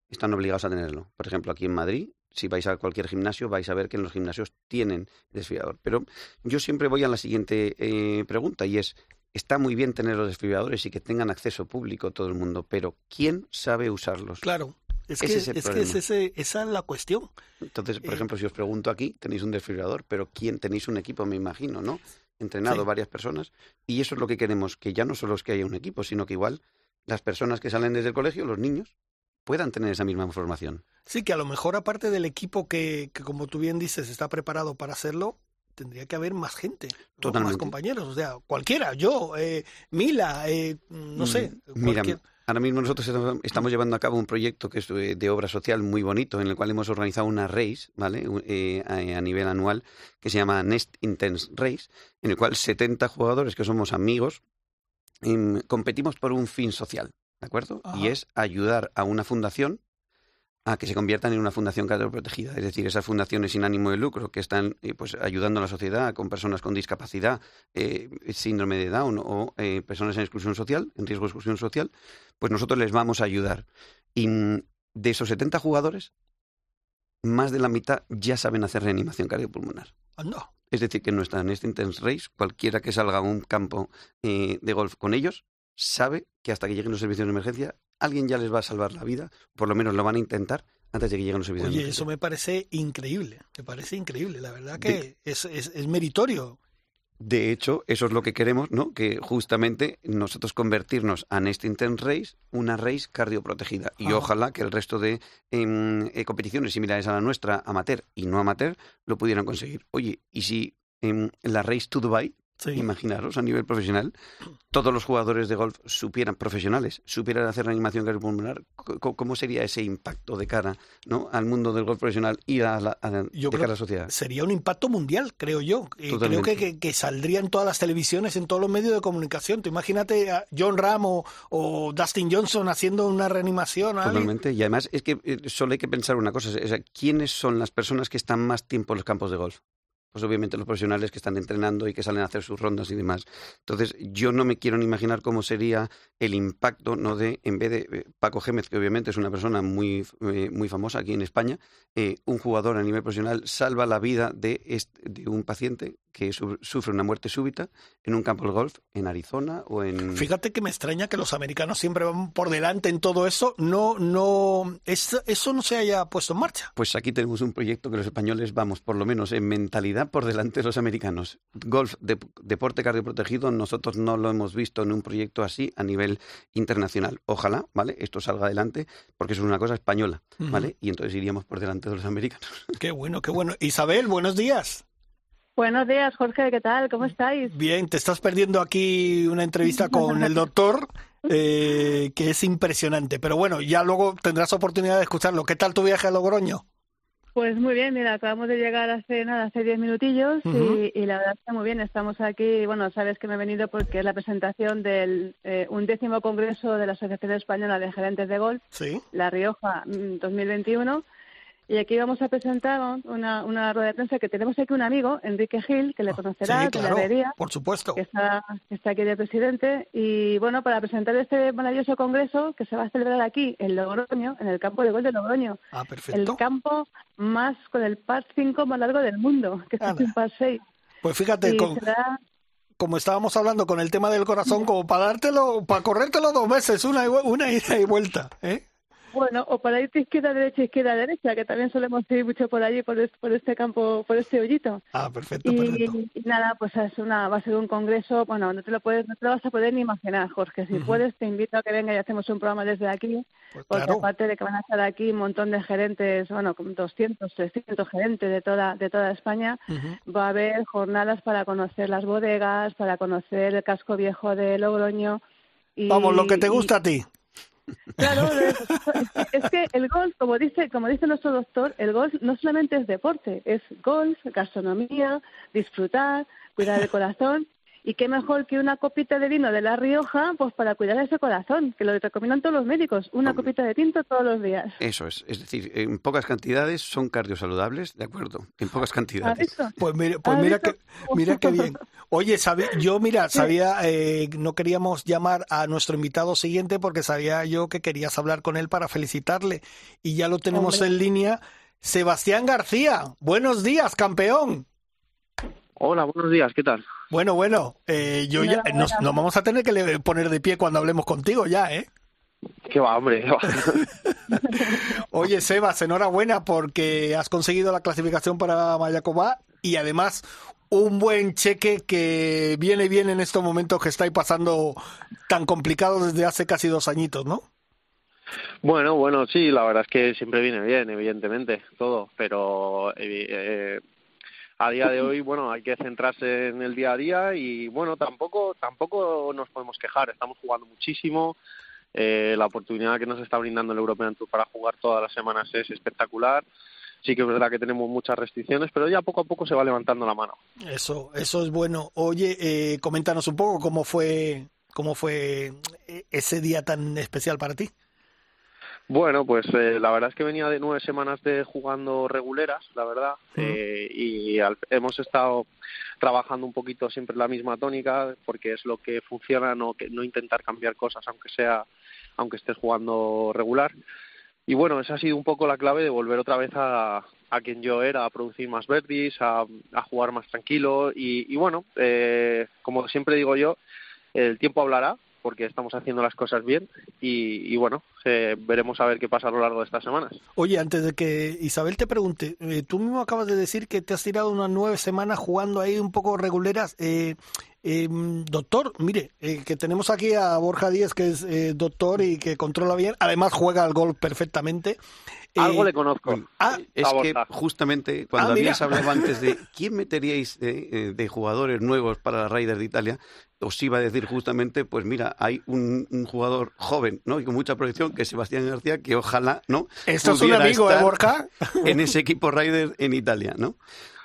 están obligados a tenerlo. Por ejemplo, aquí en Madrid, si vais a cualquier gimnasio, vais a ver que en los gimnasios tienen desfibrilador. Pero yo siempre voy a la siguiente eh, pregunta y es, está muy bien tener los desfibriladores y que tengan acceso público todo el mundo, pero ¿quién sabe usarlos? Claro. Es que, es, esa es la cuestión. Entonces, por eh, ejemplo, si os pregunto aquí, tenéis un desfibrilador, pero ¿quién tenéis un equipo, me imagino, ¿no? Entrenado varias personas. Y eso es lo que queremos, que ya no solo es que haya un equipo, sino que igual las personas que salen desde el colegio, los niños, puedan tener esa misma información. Sí, que a lo mejor aparte del equipo que, que como tú bien dices, está preparado para hacerlo, tendría que haber más gente, más compañeros, o sea, cualquiera, yo, eh, Mila, eh, no sé. Mm, mira, ahora mismo nosotros estamos llevando a cabo un proyecto que es de obra social muy bonito, en el cual hemos organizado una race, ¿vale? Eh, a, nivel anual, que se llama Nest Intense Race, en el cual 70 jugadores que somos amigos em, competimos por un fin social, ¿de acuerdo? Y es ayudar a una fundación a que se conviertan en una fundación protegida, es decir, esas fundaciones sin ánimo de lucro que están eh, pues ayudando a la sociedad con personas con discapacidad, eh, síndrome de Down o eh, personas en exclusión social, en riesgo de exclusión social, pues nosotros les vamos a ayudar. Y de esos 70 jugadores, más de la mitad ya saben hacer reanimación cardiopulmonar. No. Es decir, que no están en este Intense Race, cualquiera que salga a un campo de golf con ellos sabe que hasta que lleguen los servicios de emergencia alguien ya les va a salvar la vida, por lo menos lo van a intentar antes de que lleguen los servicios. Oye, eso me parece increíble, me parece increíble, la verdad que es, es, meritorio. De hecho, eso es lo que queremos, ¿no? Que justamente nosotros convertirnos a Nest Intense Race una race cardioprotegida. Y ah. ojalá que el resto de em, eh, competiciones similares a la nuestra, amateur y no amateur, lo pudieran conseguir. Oye, ¿y si en la Race to Dubai Imaginaros a nivel profesional, todos los jugadores de golf supieran, profesionales, supieran hacer reanimación cardiopulmonar, ¿cómo sería ese impacto de cara ¿no? al mundo del golf profesional y a la, de cara a la sociedad? Sería un impacto mundial, creo yo. creo que, que, saldría en todas las televisiones, en todos los medios de comunicación. Tú imagínate a John Ram o, Dustin Johnson haciendo una reanimación. Totalmente. Y además es que eh, solo hay que pensar una cosa. ¿Quiénes son las personas que están más tiempo en los campos de golf? Pues obviamente los profesionales que están entrenando y que salen a hacer sus rondas y demás. Entonces, yo no me quiero ni imaginar cómo sería el impacto, ¿no? De, en vez de eh, Paco Gémez, que obviamente es una persona muy, eh, muy famosa aquí en España, eh, un jugador a nivel profesional salva la vida de, de un paciente que sufre una muerte súbita en un campo de golf en Arizona o en... Fíjate que me extraña que los americanos siempre van por delante en todo eso. No, no, eso, eso no se haya puesto en marcha. Pues aquí tenemos un proyecto que los españoles vamos, por lo menos en mentalidad, por delante de los americanos. Golf, deporte cardioprotegido, nosotros no lo hemos visto en un proyecto así a nivel internacional. Ojalá, ¿vale? Esto salga adelante porque eso es una cosa española, ¿vale? Y entonces iríamos por delante de los americanos. Qué bueno, qué bueno. Isabel, buenos días. Buenos días, Jorge, ¿qué tal? ¿Cómo estáis? Bien, te estás perdiendo aquí una entrevista con el doctor, eh, que es impresionante. Pero bueno, ya luego tendrás oportunidad de escucharlo. ¿Qué tal tu viaje a Logroño? Pues muy bien, mira, acabamos de llegar hace nada, hace diez minutillos y, la verdad está muy bien. Estamos aquí, bueno, sabes que me he venido porque es la presentación del eh, undécimo congreso de la Asociación Española de Gerentes de Golf, La Rioja 2021 mm, y aquí vamos a presentar una, una rueda de prensa que tenemos aquí un amigo, Enrique Gil, que le ah, conocerá, sí, claro, la por supuesto. Que está, está aquí de presidente. Y bueno, para presentar este maravilloso congreso que se va a celebrar aquí, en Logroño, en el campo de gol de Logroño. Ah, perfecto. El campo más, con el par 5 más largo del mundo, que es un par 6. Pues fíjate, como estábamos hablando con el tema del corazón, como para dártelo, para corrértelo dos veces, una, una ida y vuelta, ¿eh? Bueno, o para irte izquierda, derecha, izquierda, derecha, que también solemos ir mucho por allí, por este, por este campo, por este hoyito. Ah, perfecto, y, perfecto. Y nada, pues es una, va a ser un congreso, bueno, no te lo puedes, no te lo vas a poder ni imaginar, Jorge. Si puedes, te invito a que venga y hacemos un programa desde aquí, pues porque aparte de que van a estar aquí un montón de gerentes, bueno, como 200, 300 gerentes de toda, de toda España, va a haber jornadas para conocer las bodegas, para conocer el casco viejo de Logroño. Vamos, lo que te gusta a ti. Claro, es que el golf, como dice, como dice nuestro doctor, el golf no solamente es deporte, es golf, gastronomía, disfrutar, cuidar el corazón y qué mejor que una copita de vino de La Rioja, pues para cuidar ese corazón, que lo recomiendan todos los médicos, una copita de tinto todos los días. Eso es, es decir, en pocas cantidades son cardiosaludables, ¿de acuerdo? En pocas cantidades. Pues mira, pues mira que mira qué bien. Oye, yo mira, sabía, eh, no queríamos llamar a nuestro invitado siguiente porque sabía yo que querías hablar con él para felicitarle y ya lo tenemos en línea. Sebastián García, buenos días, campeón. Hola, buenos días, ¿qué tal? Bueno, bueno, eh, yo ya, nos, vamos a tener que poner de pie cuando hablemos contigo ya, ¿eh? Qué va, hombre. Oye, Sebas, enhorabuena porque has conseguido la clasificación para Mayacobá y además un buen cheque que viene bien en estos momentos que estáis pasando tan complicados desde hace casi dos añitos, ¿no? Bueno, bueno, sí, la verdad es que siempre viene bien, evidentemente, todo, pero eh, eh a día de hoy, bueno, hay que centrarse en el día a día y bueno, tampoco tampoco nos podemos quejar, estamos jugando muchísimo. Eh, la oportunidad que nos está brindando el European Tour para jugar todas las semanas es espectacular. Sí que es verdad que tenemos muchas restricciones, pero ya poco a poco se va levantando la mano. Eso, eso es bueno. Oye, eh, coméntanos un poco cómo fue, cómo fue eh, ese día tan especial para ti. Bueno, pues eh, la verdad es que venía de nueve semanas de jugando reguleras, la verdad, eh, y hemos estado trabajando un poquito siempre la misma tónica, porque es lo que funciona, no, que, no intentar cambiar cosas, aunque sea, aunque estés jugando regular. Y bueno, esa ha sido un poco la clave de volver otra vez a, a quien yo era, a producir más verdis, a, a jugar más tranquilo, y, y bueno, eh, como siempre digo yo, el tiempo hablará, porque estamos haciendo las cosas bien y, bueno, eh, veremos a ver qué pasa a lo largo de estas semanas. Oye, antes de que Isabel te pregunte, eh, tú mismo acabas de decir que te has tirado unas nueve semanas jugando ahí un poco reguleras. Eh, doctor, mire, que tenemos aquí a Borja Díez, que es doctor y que controla bien, además juega al golf perfectamente. Algo le conozco. Ah, es que justamente cuando ah, habías hablado antes de quién meteríais de, jugadores nuevos para la Raiders de Italia, os iba a decir justamente, pues mira, hay un, jugador joven, ¿no? Y con mucha proyección, que es Sebastián García, que ojalá, ¿no? Esto es un amigo, ¿eh, Borja? En ese equipo Raiders en Italia, ¿no?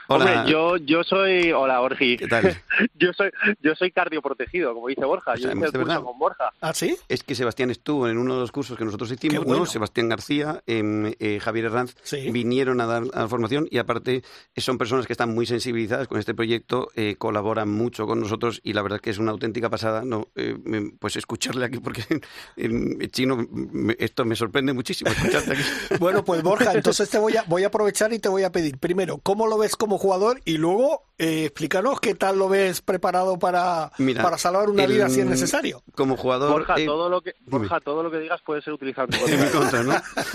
Hombre, yo, yo soy. Hola, Borgi. ¿Qué tal? yo soy yo soy cardioprotegido, como dice Borja. yo hice el curso con Borja. ¿Ah, sí? Es que Sebastián estuvo en uno de los cursos que nosotros hicimos, ¿no? Sebastián García, eh, Javier Herranz, vinieron a dar la formación y aparte son personas que están muy sensibilizadas con este proyecto, eh, colaboran mucho con nosotros y la verdad que es una auténtica pasada, no eh, pues escucharle aquí porque en chino esto me sorprende muchísimo escucharte aquí. bueno, pues Borja, entonces te voy a voy a aprovechar y te voy a pedir primero, ¿cómo lo ves como jugador y luego eh, explícanos qué tal lo ves preparado para, para salvar una vida si es necesario. Como jugador. Borja, eh, todo, lo que, Borja todo lo que digas puede ser utilizado en mi contra, ¿no?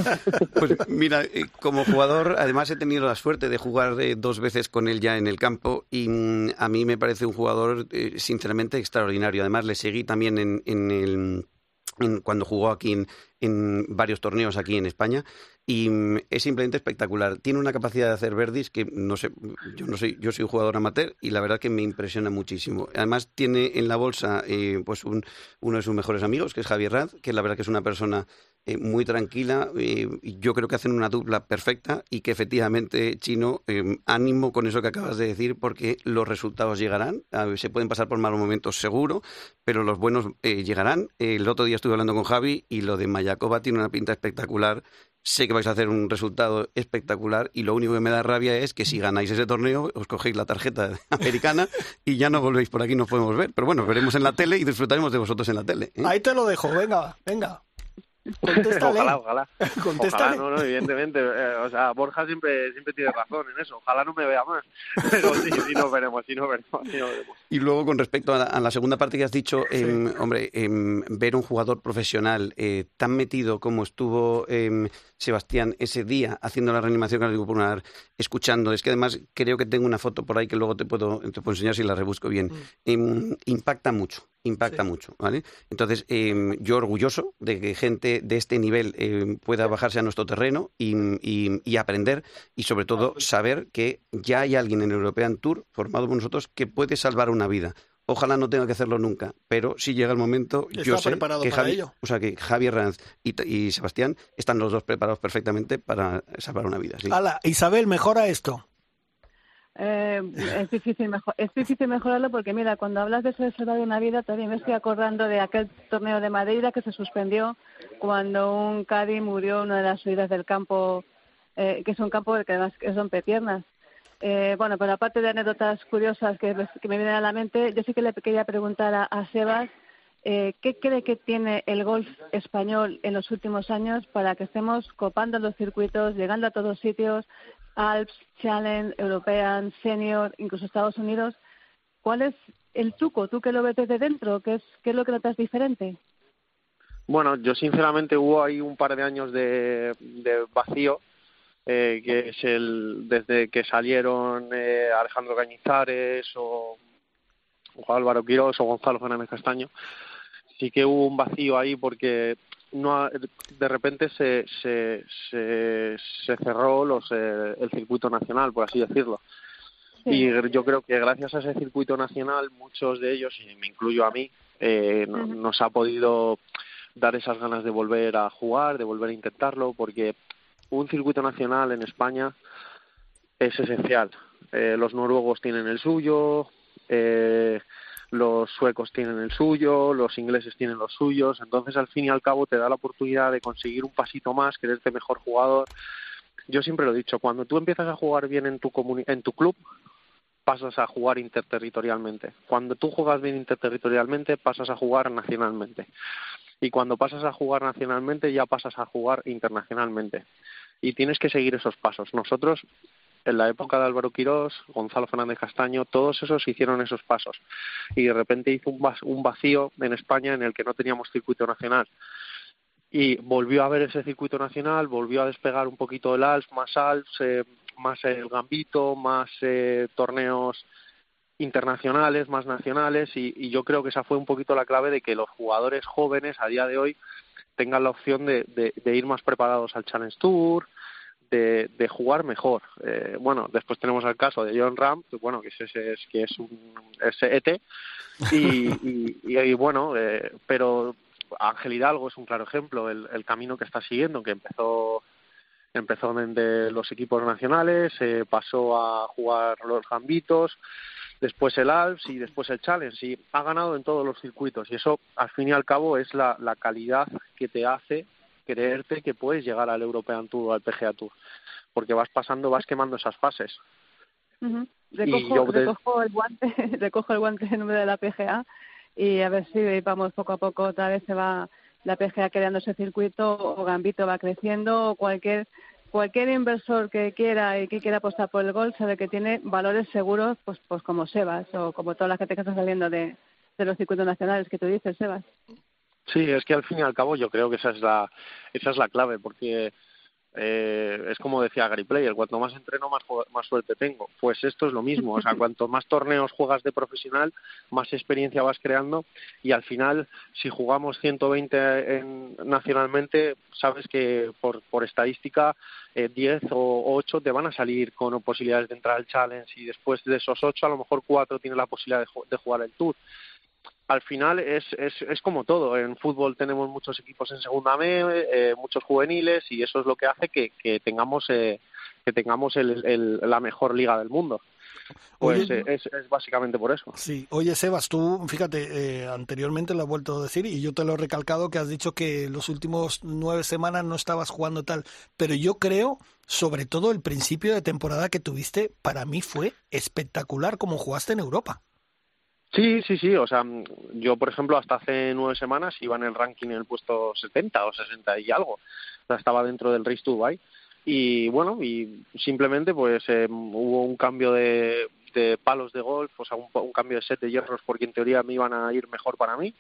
pues mira, eh, como jugador, además he tenido la suerte de jugar dos veces con él ya en el campo y mm, a mí me parece un jugador sinceramente extraordinario. Además, le seguí también en, en el. Cuando jugó aquí en, en varios torneos aquí en España y mm, es simplemente espectacular. Tiene una capacidad de hacer verdis que no sé, yo no soy, yo soy un jugador amateur y la verdad que me impresiona muchísimo. Además tiene en la bolsa eh, pues un, uno de sus mejores amigos, que es Javier Rad, que la verdad que es una persona eh, muy tranquila. Eh, yo creo que hacen una dupla perfecta y que efectivamente, Chino, ánimo con eso que acabas de decir, porque los resultados llegarán. se pueden pasar por malos momentos seguro, pero los buenos llegarán. el otro día estuve hablando con Javi y lo de Mayacoba tiene una pinta espectacular sé que vais a hacer un resultado espectacular y lo único que me da rabia es que si ganáis ese torneo os cogéis la tarjeta americana y ya no volvéis por aquí, nos podemos ver. Pero bueno, veremos en la tele y disfrutaremos de vosotros en la tele. ¿eh? Ahí te lo dejo, venga, venga. Ojalá, ojalá. Ojalá, no, no, evidentemente. Eh, o sea, Borja siempre, siempre tiene razón en eso. Ojalá no me vea más. Pero sí, sí nos veremos, sí nos veremos, Y luego, con respecto a la, segunda parte que has dicho, em, hombre, em, ver un jugador profesional eh, tan metido como estuvo em, Sebastián ese día haciendo la reanimación cardiopulmonar, escuchando, es que además creo que tengo una foto por ahí que luego te puedo, te puedo enseñar si la rebusco bien. Mm. impacta mucho impacta mucho, ¿vale? Entonces, eh, yo orgulloso de que gente de este nivel eh, pueda bajarse a nuestro terreno y, y, aprender y sobre todo saber que ya hay alguien en European Tour formado por nosotros que puede salvar una vida Ojalá no tenga que hacerlo nunca, pero si llega el momento, yo sé que, Javi, O sea, que Javier Ranz y, Sebastián están los dos preparados perfectamente para salvar una vida. ¿sí? Isabel, mejora esto. Eh, es difícil mejor, es difícil mejorarlo porque mira cuando hablas de eso de salvar una vida también me estoy acordando de aquel torneo de Madeira que se suspendió cuando un Cádiz murió en una de las subidas del campo eh, que es un campo que además es rompepiernas eh, bueno pero aparte de anécdotas curiosas que, me vienen a la mente yo sí que le quería preguntar a, Sebas eh, ¿Qué cree que tiene el golf español en los últimos años para que estemos copando los circuitos, llegando a todos sitios, Alps, Challenge, European, Senior, incluso Estados Unidos. ¿Cuál es el truco? ¿Tú que lo ves desde dentro? ¿Qué es, qué lo que notas diferente? Bueno, yo sinceramente hubo ahí un par de años de, vacío, eh, que es el desde que salieron eh, Alejandro Cañizares o, o Álvaro Quirós o Gonzalo Fernández Castaño. Sí que hubo un vacío ahí porque no de repente se, se, se, cerró los, eh, el circuito nacional, por así decirlo. Y yo creo que gracias a ese circuito nacional, muchos de ellos, y me incluyo a mí, eh, nos ha podido dar esas ganas de volver a jugar, de volver a intentarlo, porque un circuito nacional en España es esencial. Eh, los noruegos tienen el suyo, eh, los suecos tienen el suyo, los ingleses tienen los suyos, entonces al fin y al cabo te da la oportunidad de conseguir un pasito más, quererte mejor jugador. Yo siempre lo he dicho, cuando tú empiezas a jugar bien en tu, en tu club, pasas a jugar interterritorialmente. Cuando tú juegas bien interterritorialmente, pasas a jugar nacionalmente. Y cuando pasas a jugar nacionalmente, ya pasas a jugar internacionalmente. Y tienes que seguir esos pasos. Nosotros en la época de Álvaro Quirós, Gonzalo Fernández Castaño, todos esos hicieron esos pasos. Y de repente hizo un vacío en España en el que no teníamos circuito nacional. Y volvió a haber ese circuito nacional, volvió a despegar un poquito el Alps, más Alps, eh, más el Gambito, más eh, torneos internacionales, más nacionales, y, y, yo creo que esa fue un poquito la clave de que los jugadores jóvenes a día de hoy tengan la opción de, de ir más preparados al Challenge Tour, de, de jugar mejor. Eh, bueno, después tenemos el caso de John Ram, que bueno, que es, es, que es un ET, y, y, bueno, eh, pero Ángel Hidalgo es un claro ejemplo, el, el camino que está siguiendo, que empezó empezó desde los equipos nacionales, eh, pasó a jugar los gambitos, después el Alps y después el Challenge y ha ganado en todos los circuitos y eso al fin y al cabo es la, la calidad que te hace creerte que puedes llegar al European Tour o al PGA Tour, porque vas pasando, vas quemando esas fases. recojo, recojo, el guante, recojo el guante en nombre de la PGA y a ver si vamos poco a poco otra vez se va la PGA creando ese circuito o Gambito va creciendo o cualquier cualquier inversor que quiera y que quiera apostar por el gol sabe que tiene valores seguros pues pues como Sebas o como toda la gente que está saliendo de, de los circuitos nacionales que tú dices Sebas Sí, es que al fin y al cabo yo creo que esa es la, esa es la clave, porque eh, es como decía Gary Player, cuanto más entreno, más, más suerte tengo. Pues esto es lo mismo, o sea, cuanto más torneos juegas de profesional, más experiencia vas creando y al final, si jugamos 120 en, nacionalmente, sabes que por, por estadística eh, 10 o 8 te van a salir con posibilidades de entrar al Challenge y después de esos 8 a lo mejor 4 tienen la posibilidad de, de jugar el Tour al final es, es, es como todo. En fútbol tenemos muchos equipos en segunda B, eh, muchos juveniles y eso es lo que hace que, que tengamos eh, que tengamos el, la mejor liga del mundo. Pues eh, es, es, básicamente por eso. Sí, oye Sebas, tú, fíjate, anteriormente lo he vuelto a decir y yo te lo he recalcado que has dicho que los últimos nueve semanas no estabas jugando tal, pero yo creo, sobre todo el principio de temporada que tuviste, para mí fue espectacular como jugaste en Europa. Sí, sí, sí. O sea, yo, por ejemplo, hasta hace nueve semanas iba en el ranking en el puesto 70 o 60 y algo. O sea, estaba dentro del Race to Dubai. Y bueno, y simplemente pues eh, hubo un cambio de, de, palos de golf, o sea, un, cambio de set de hierros porque en teoría me iban a ir mejor para mí.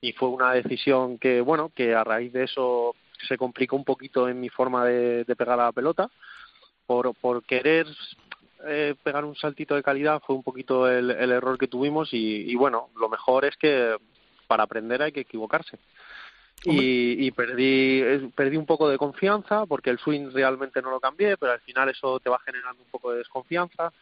Y fue una decisión que, bueno, que a raíz de eso se complicó un poquito en mi forma de, de pegar a la pelota. Por, por querer eh, pegar un saltito de calidad fue un poquito el, error que tuvimos y, bueno, lo mejor es que para aprender hay que equivocarse. Y, y, perdí, perdí un poco de confianza porque el swing realmente no lo cambié, pero al final eso te va generando un poco de desconfianza.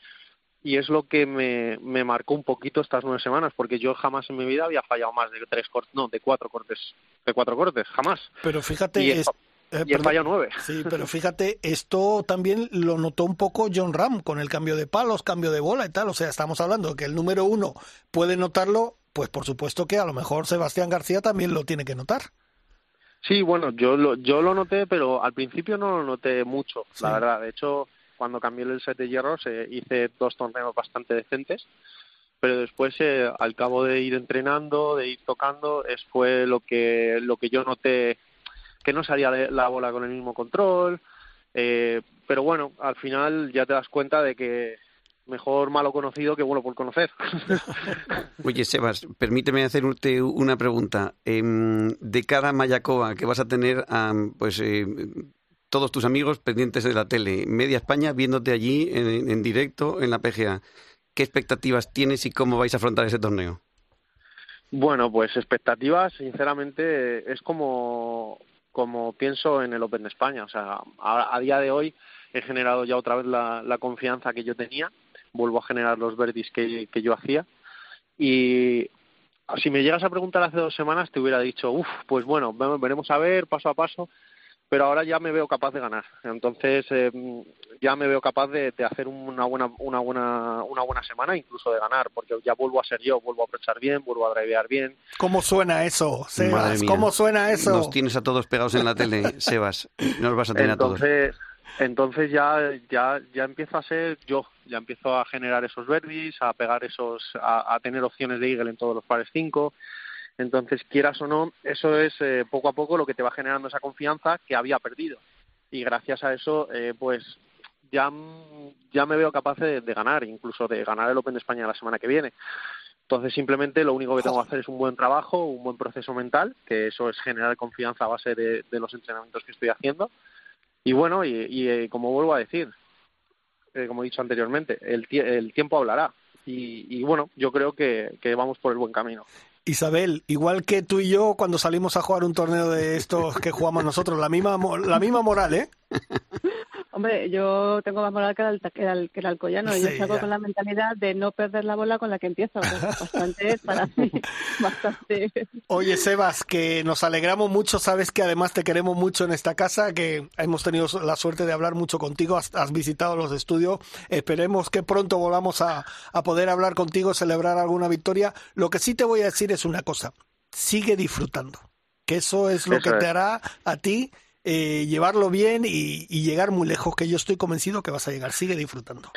y es lo que me, me marcó un poquito estas nueve semanas, porque yo jamás en mi vida había fallado más de tres cortes, no, de cuatro cortes, de cuatro cortes, jamás. Pero fíjate, Y es- eh, y he fallado nueve. Sí, pero fíjate, esto también lo notó un poco John Ram con el cambio de palos, cambio de bola y tal. O sea, estamos hablando que el número uno puede notarlo, pues por supuesto que a lo mejor Sebastián García también lo tiene que notar. Sí, bueno, yo lo, yo lo noté, pero al principio no lo noté mucho, la verdad. De hecho, cuando cambié el set de hierros eh, hice dos torneos bastante decentes, pero después, eh, al cabo de ir entrenando, de ir tocando, es fue lo que lo que yo noté que no salía de- la bola con el mismo control. eh, pero bueno, al final ya te das cuenta de que mejor malo conocido que bueno por conocer. Oye, Sebas, permíteme hacerte una pregunta. Em, de cara a Mayacoa, que vas a tener a pues, eh, todos tus amigos pendientes de la tele, media España viéndote allí en, en directo en la PGA, ¿qué expectativas tienes y cómo vais a afrontar ese torneo? Bueno, pues expectativas, sinceramente, es como, como pienso en el Open de España. O sea, a, día de hoy he generado ya otra vez la, la confianza que yo tenía, vuelvo a generar los verdis que, que yo hacía. Y si me llegas a preguntar hace dos semanas, te hubiera dicho, uff, pues bueno, ve- veremos a ver, paso a paso, pero ahora ya me veo capaz de ganar. Entonces, eh, ya me veo capaz de, de hacer una buena, una, buena, una buena semana, incluso de ganar, porque ya vuelvo a ser yo, vuelvo a aprovechar bien, vuelvo a drivear bien. ¿Cómo suena eso, Sebas? ¿Cómo suena eso? Nos tienes a todos pegados en la tele, Sebas. Nos vas a tener a todos. entonces entonces ya ya ya empiezo a ser yo ya empiezo a generar esos verdis a pegar esos a, a tener opciones de eagle en todos los pares 5 entonces quieras o no eso es eh, poco a poco lo que te va generando esa confianza que había perdido y gracias a eso eh, pues ya ya me veo capaz de, ganar incluso de ganar el Open de España la semana que viene entonces simplemente lo único que tengo que hacer es un buen trabajo, un buen proceso mental, que eso es generar confianza a base de, los entrenamientos que estoy haciendo. Y bueno, y, eh, como vuelvo a decir, eh, como he dicho anteriormente, el, el tiempo hablará. Y, bueno, yo creo que vamos por el buen camino. Isabel, igual que tú y yo cuando salimos a jugar un torneo de estos que jugamos nosotros, la misma, la misma moral, ¿eh? Hombre, yo tengo más moral que el, que el, que el alcoyano. y yo Sí, salgo ya. con la mentalidad de no perder la bola con la que empiezo. es bastante, para mí, bastante. Oye, Sebas, que nos alegramos mucho, sabes que además te queremos mucho en esta casa, que hemos tenido la suerte de hablar mucho contigo, has, has visitado los estudios, esperemos que pronto volvamos a, a poder hablar contigo, celebrar alguna victoria. Lo que sí te voy a decir es una cosa, sigue disfrutando, que eso es lo Eso que te hará a ti eh, llevarlo bien y, y llegar muy lejos, que yo estoy convencido que vas a llegar, sigue disfrutando.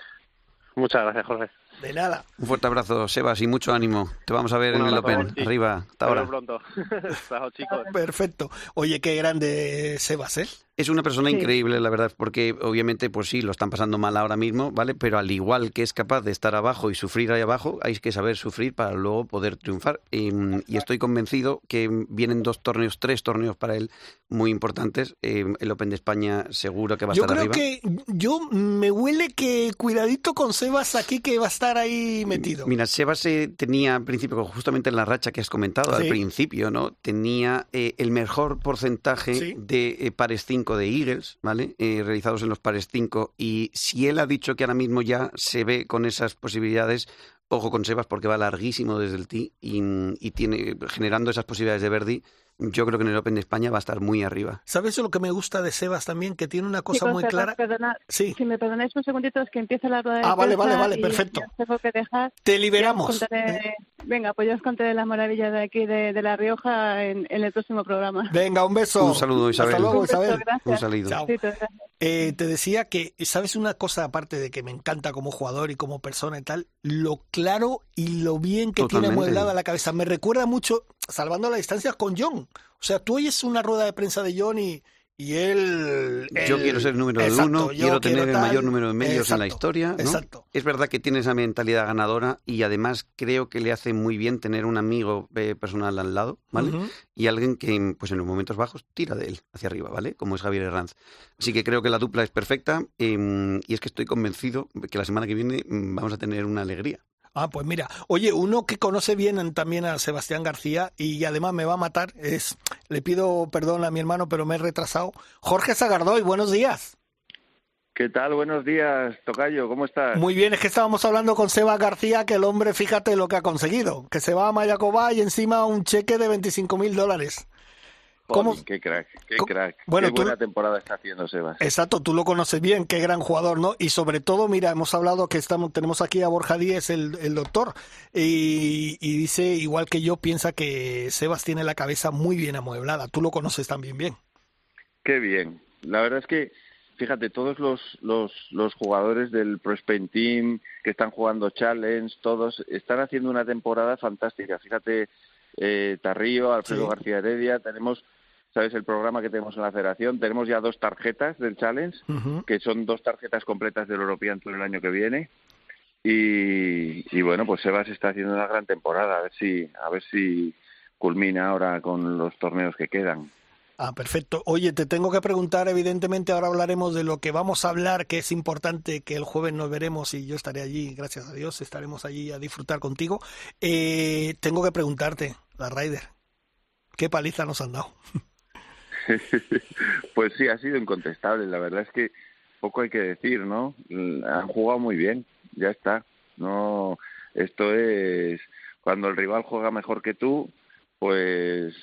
Muchas gracias, Jorge. De nada. Un fuerte abrazo, Sebas, y mucho ánimo. Te vamos a ver en el Open. sí. Arriba, hasta ahora. pronto. Chao, chicos. Perfecto. Oye, qué grande Sebas, ¿eh? Es una persona Sí. increíble, la verdad, porque obviamente, pues sí, lo están pasando mal ahora mismo, ¿vale? Pero al igual que es capaz de estar abajo y sufrir ahí abajo, hay que saber sufrir para luego poder triunfar. Y, y estoy convencido que vienen dos torneos, tres torneos para él muy importantes. Eh, el Open de España seguro que va a Yo estar creo arriba. que yo me huele que cuidadito con Sebas aquí que va a estar ahí metido. Mira, Sebas eh, tenía al principio, justamente en la racha que has comentado Sí. al principio, ¿no? Tenía eh, el mejor porcentaje Sí. de eh, pares 5 de Eagles, ¿vale? Eh, realizados en los pares 5. Y si él ha dicho que ahora mismo ya se ve con esas posibilidades, ojo con Sebas porque va larguísimo desde el tee y, y tiene generando esas posibilidades de Verdi. Yo creo que en el Open de España va a estar muy arriba. ¿Sabes lo que me gusta de Sebas también? Que tiene una cosa muy clara. perdona, Sí, si me perdonáis un segundito, es que empieza la rueda de Ah, vale, vale, vale, perfecto. ya os tengo que dejar. te liberamos. contaré- venga, pues yo os contaré las maravillas de aquí de, de La Rioja en, en el próximo programa. Venga, un beso. Un saludo, Isabel. Hasta luego, Un beso, Isabel. gracias. Un saludo. Chao. Sí, gracias. Eh, te decía que, ¿sabes una cosa aparte de que me encanta como jugador y como persona y tal? Lo claro y lo bien que tiene Totalmente. amueblada la cabeza. Me recuerda mucho, salvando las distancias, con John. O sea, tú oyes una rueda de prensa de John y, y él, Yo quiero ser número Exacto, uno, quiero tener el tal. mayor número de medios en la historia. ¿no? Exacto. Es verdad que tiene esa mentalidad ganadora y además creo que le hace muy bien tener un amigo eh, personal al lado, ¿vale? Y alguien que, pues en los momentos bajos, tira de él hacia arriba, ¿vale? Como es Javier Herranz. Así que creo que la dupla es perfecta eh, y es que estoy convencido que la semana que viene mm, vamos a tener una alegría. Ah, pues mira, oye, uno que conoce bien en- también a Sebastián García y además me va a matar es, le pido perdón a mi hermano, pero me he retrasado. Jorge Zagardoy, buenos días. ¿Qué tal? Buenos días, Tocayo, ¿cómo estás? Muy bien, es que estábamos hablando con Seba García, que el hombre, fíjate lo que ha conseguido, que se va a Mayacobá y encima un cheque de 25 mil dólares. ¿Cómo? Qué crack, qué crack. Bueno, qué buena temporada está haciendo Sebas. Exacto, tú lo conoces bien, qué gran jugador, ¿no? Y sobre todo, mira, hemos hablado que estamos, tenemos aquí a Borja Díez, el, el doctor, y, y, dice, igual que yo, piensa que Sebas tiene la cabeza muy bien amueblada. Tú lo conoces también bien. Qué bien. La verdad es que, fíjate, todos los, los, los jugadores del Pro Spain Team que están jugando Challenge, todos están haciendo una temporada fantástica. Fíjate, eh, Tarrío, Alfredo García Heredia, tenemos ¿sabes? El programa que tenemos en la federación. Tenemos ya dos tarjetas del Challenge, que son dos tarjetas completas del European Tour el año que viene. Y, y, bueno, pues Sebas está haciendo una gran temporada. A ver si, a ver si culmina ahora con los torneos que quedan. Ah, perfecto. Oye, te tengo que preguntar, evidentemente ahora hablaremos de lo que vamos a hablar, que es importante, que el jueves nos veremos y yo estaré allí, gracias a Dios, estaremos allí a disfrutar contigo. Eh, tengo que preguntarte, la Ryder, ¿qué paliza nos han dado? pues sí, ha sido incontestable. La verdad es que poco hay que decir, ¿no? Han jugado muy bien, ya está. No, esto es cuando el rival juega mejor que tú, pues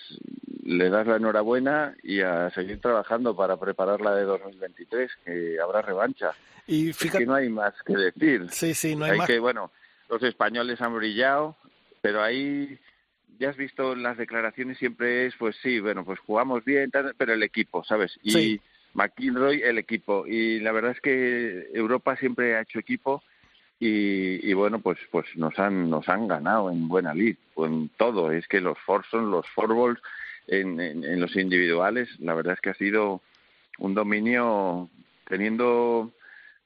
le das la enhorabuena y a seguir trabajando para preparar la de 2023, que habrá revancha. Y fíjate... que no hay más que decir. Sí, sí, no hay, hay que, bueno, los españoles han brillado, pero ahí ya has visto las declaraciones siempre es, pues sí, bueno, pues jugamos bien, pero el equipo, ¿sabes? Y McIlroy, el equipo. Y la verdad es que Europa siempre ha hecho equipo y, bueno, pues pues nos han nos han ganado en buena lid, en todo. Es que los Forson, los Forballs, en, en, en los individuales, la verdad es que ha sido un dominio teniendo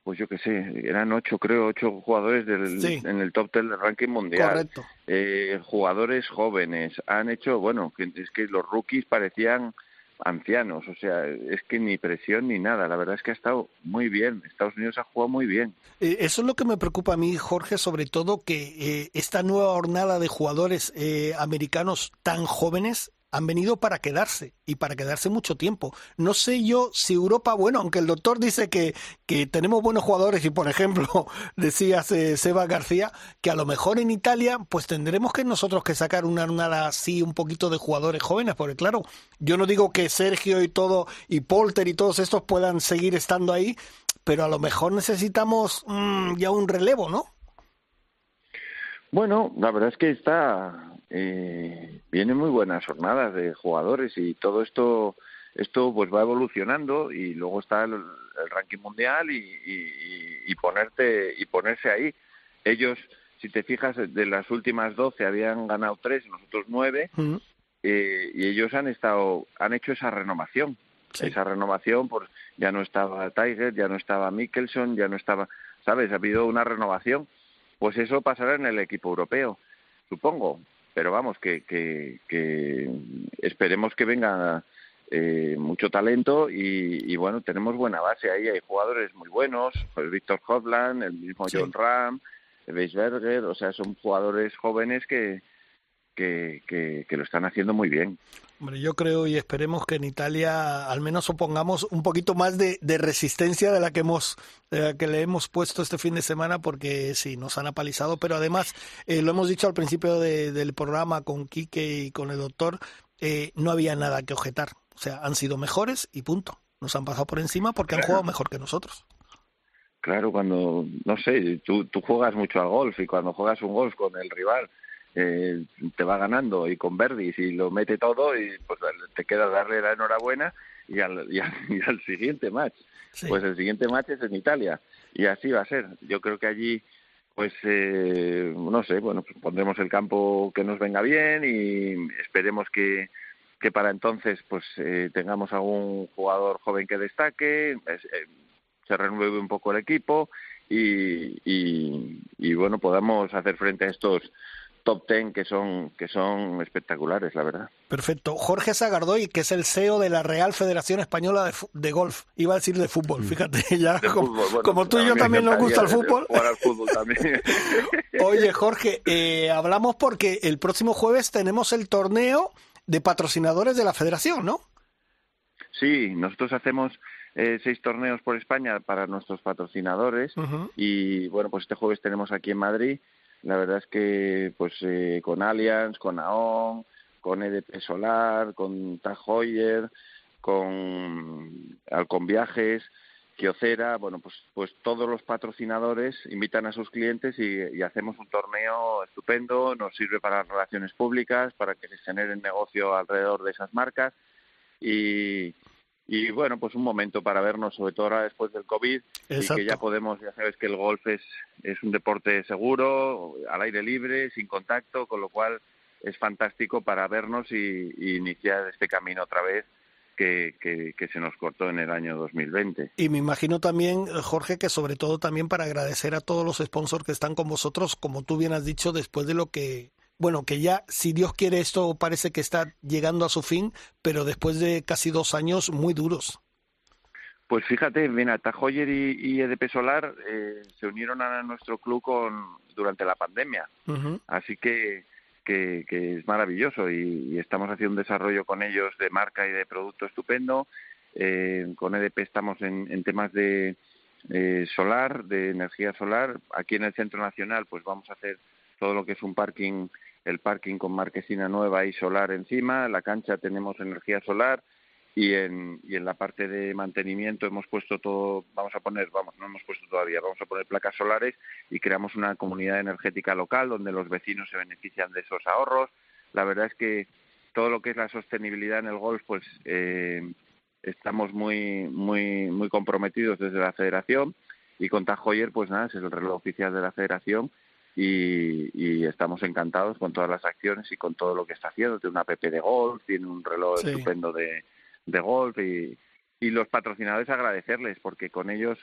pues yo qué sé, eran ocho, creo, ocho jugadores del, en el top ten del ranking mundial. Correcto. Eh, jugadores jóvenes. Han hecho, bueno, es que los rookies parecían ancianos, o sea, es que ni presión ni nada. La verdad es que ha estado muy bien. Estados Unidos ha jugado muy bien. Eh, eso es lo que me preocupa a mí, Jorge, sobre todo que eh, esta nueva jornada de jugadores eh, americanos tan jóvenes han venido para quedarse y para quedarse mucho tiempo. No sé yo si Europa, bueno, aunque el doctor dice que, que tenemos buenos jugadores y por ejemplo decía Seba García que a lo mejor en Italia pues tendremos que nosotros que sacar una así un poquito de jugadores jóvenes, porque claro, yo no digo que Sergio y todo y Polter y todos estos puedan seguir estando ahí, pero a lo mejor necesitamos mm, ya un relevo, ¿no? Bueno, la verdad es que está eh, vienen muy buenas jornadas de jugadores y todo esto esto pues va evolucionando y luego está el, ranking mundial y, y, ponerte y ponerse ahí. Ellos si te fijas de las últimas 12 habían ganado tres nosotros nueve eh, y ellos han estado han hecho esa renovación. Esa renovación pues ya no estaba Tiger ya no estaba Mickelson ya no estaba sabes ha habido una renovación. Pues eso pasará en el equipo europeo supongo pero vamos, que, que, esperemos que venga eh, mucho talento y, bueno, tenemos buena base ahí, hay jugadores muy buenos, pues Víctor Hovland, el mismo John Ram, Weisberger, o sea, son jugadores jóvenes que, que, que, lo están haciendo muy bien. Hombre, yo creo y esperemos que en Italia al menos opongamos un poquito más de, resistencia de la que hemos que le hemos puesto este fin de semana porque sí nos han apalizado, pero además eh, lo hemos dicho al principio del programa con Quique y con el doctor eh, no había nada que objetar, o sea han sido mejores y punto, nos han pasado por encima porque han jugado mejor que nosotros. Claro, cuando no sé, tú, tú juegas mucho al golf y cuando juegas un golf con el rival eh, te va ganando y con Verdi si lo mete todo y pues te queda darle la enhorabuena y al, y al, siguiente match. Pues el siguiente match es en Italia y así va a ser. Yo creo que allí pues eh, no sé, bueno, pues pondremos el campo que nos venga bien y esperemos que, que para entonces pues eh, tengamos algún jugador joven que destaque, eh, se renueve un poco el equipo y, y, y bueno, podamos hacer frente a estos top ten que son, que son espectaculares, la verdad. Perfecto. Jorge Sagardoy, que es el CEO de la Real Federación Española de, Golf. Iba a decir de fútbol, mm. fíjate, ya como, tú y yo también nos gusta el fútbol. fútbol también. Oye, Jorge, eh, hablamos porque el próximo jueves tenemos el torneo de patrocinadores de la federación, ¿no? Sí, nosotros hacemos eh, seis torneos por España para nuestros patrocinadores y bueno, pues este jueves tenemos aquí en Madrid. La verdad es que pues eh, con Allianz, con AON, con EDP Solar, con Tag con Alcon Viajes, Kiocera, bueno, pues, pues todos los patrocinadores invitan a sus clientes y, hacemos un torneo estupendo, nos sirve para relaciones públicas, para que se genere negocio alrededor de esas marcas. Y, y bueno, pues un momento para vernos, sobre todo ahora después del COVID, y que ya podemos, ya sabes que el golf es, es un deporte seguro, al aire libre, sin contacto, con lo cual es fantástico para vernos y, y iniciar este camino otra vez que, que, se nos cortó en el año 2020. Y me imagino también, Jorge, que sobre todo también para agradecer a todos los sponsors que están con vosotros, como tú bien has dicho, después de lo que, bueno, que ya, si Dios quiere, esto parece que está llegando a su fin, pero después de casi dos años muy duros. Pues fíjate, mira, Tajoyer y, y EDP Solar eh, se unieron a nuestro club con, durante la pandemia. Así que que, es maravilloso y, estamos haciendo un desarrollo con ellos de marca y de producto estupendo. Eh, con EDP estamos en, temas de eh, solar, de energía solar. Aquí en el Centro Nacional pues vamos a hacer todo lo que es un parking, el parking con marquesina nueva y solar encima. la cancha tenemos energía solar y en, y en la parte de mantenimiento hemos puesto todo, vamos a poner, vamos, no hemos puesto todavía, vamos a poner placas solares y creamos una comunidad energética local donde los vecinos se benefician de esos ahorros. La verdad es que todo lo que es la sostenibilidad en el golf, pues eh, estamos muy, muy, muy comprometidos desde la federación y con Tajoyer, pues nada, es el reloj oficial de la federación y, y, estamos encantados con todas las acciones y con todo lo que está haciendo. Tiene una app de golf, tiene un reloj estupendo de, de golf y, y los patrocinadores agradecerles porque con ellos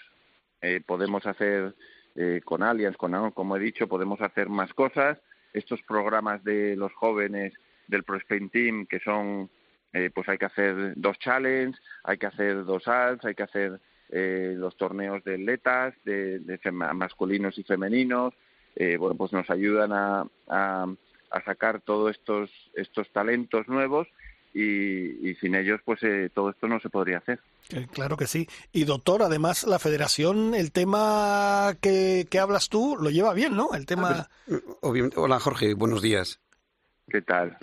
eh, podemos hacer eh, con Allianz, con como he dicho, podemos hacer más cosas. Estos programas de los jóvenes del Pro Team que son, eh, pues hay que hacer dos challenges, hay que hacer dos alts, hay que hacer eh, los torneos de atletas, de, de masculinos y femeninos. Eh, bueno, pues nos ayudan a, a, a sacar todos estos, estos talentos nuevos y, sin ellos pues eh, todo esto no se podría hacer. Eh, claro que sí. Y doctor, además la federación, el tema que, que hablas tú lo lleva bien, ¿no? El tema... obviamente. Hola Jorge, buenos días. ¿Qué tal?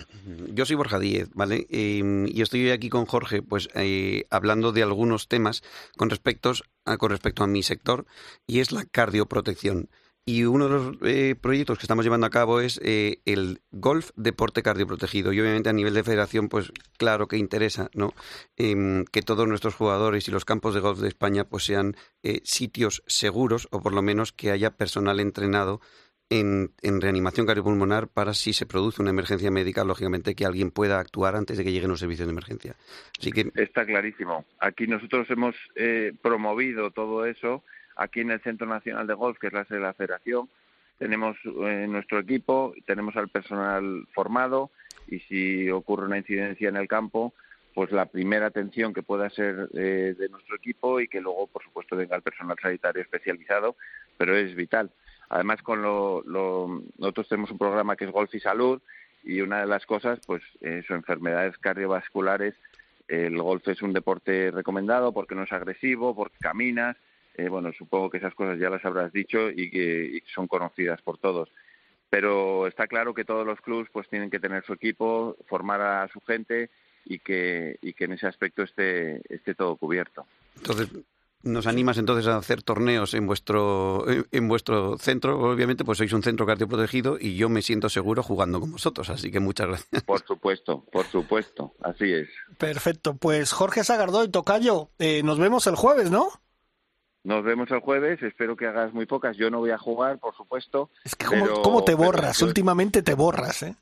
Yo soy Borja Díez, ¿vale? Y estoy aquí con Jorge, pues eh, hablando de algunos temas con respecto, a, con respecto a mi sector, y es la cardioprotección. Y uno de los eh, proyectos que estamos llevando a cabo es eh, el golf deporte cardioprotegido. Y obviamente a nivel de federación, pues claro que interesa, ¿no? Em, que todos nuestros jugadores y los campos de golf de España pues sean eh, sitios seguros o por lo menos que haya personal entrenado en, reanimación cardiopulmonar para si se produce una emergencia médica, lógicamente que alguien pueda actuar antes de que lleguen los servicios de emergencia. Está clarísimo. Aquí nosotros hemos promovido todo eso aquí en el Centro Nacional de Golf, que es la sede de la federación, tenemos eh, nuestro equipo, tenemos al personal formado y si ocurre una incidencia en el campo, pues la primera atención que pueda ser eh, de nuestro equipo y que luego, por supuesto, venga el personal sanitario especializado, pero es vital. Además, con lo, nosotros tenemos un programa que es Golf y Salud y una de las cosas, pues, eh, son enfermedades cardiovasculares. El golf es un deporte recomendado porque no es agresivo, porque caminas, eh, bueno, supongo que esas cosas ya las habrás dicho y que son conocidas por todos. Pero está claro que todos los clubes pues tienen que tener su equipo, formar a su gente y que, y que en ese aspecto esté, esté todo cubierto. Entonces, nos animas entonces a hacer torneos en vuestro en vuestro centro, obviamente, pues sois un centro cardioprotegido y yo me siento seguro jugando con vosotros, así que muchas gracias. Por supuesto, por supuesto, así es. Perfecto, pues Jorge Sagardoy, Tocayo, eh, nos vemos el jueves, ¿no? Nos vemos el jueves, espero que hagas muy pocas. Yo no voy a jugar, por supuesto. Es que cómo, te borras, últimamente te borras, ¿eh?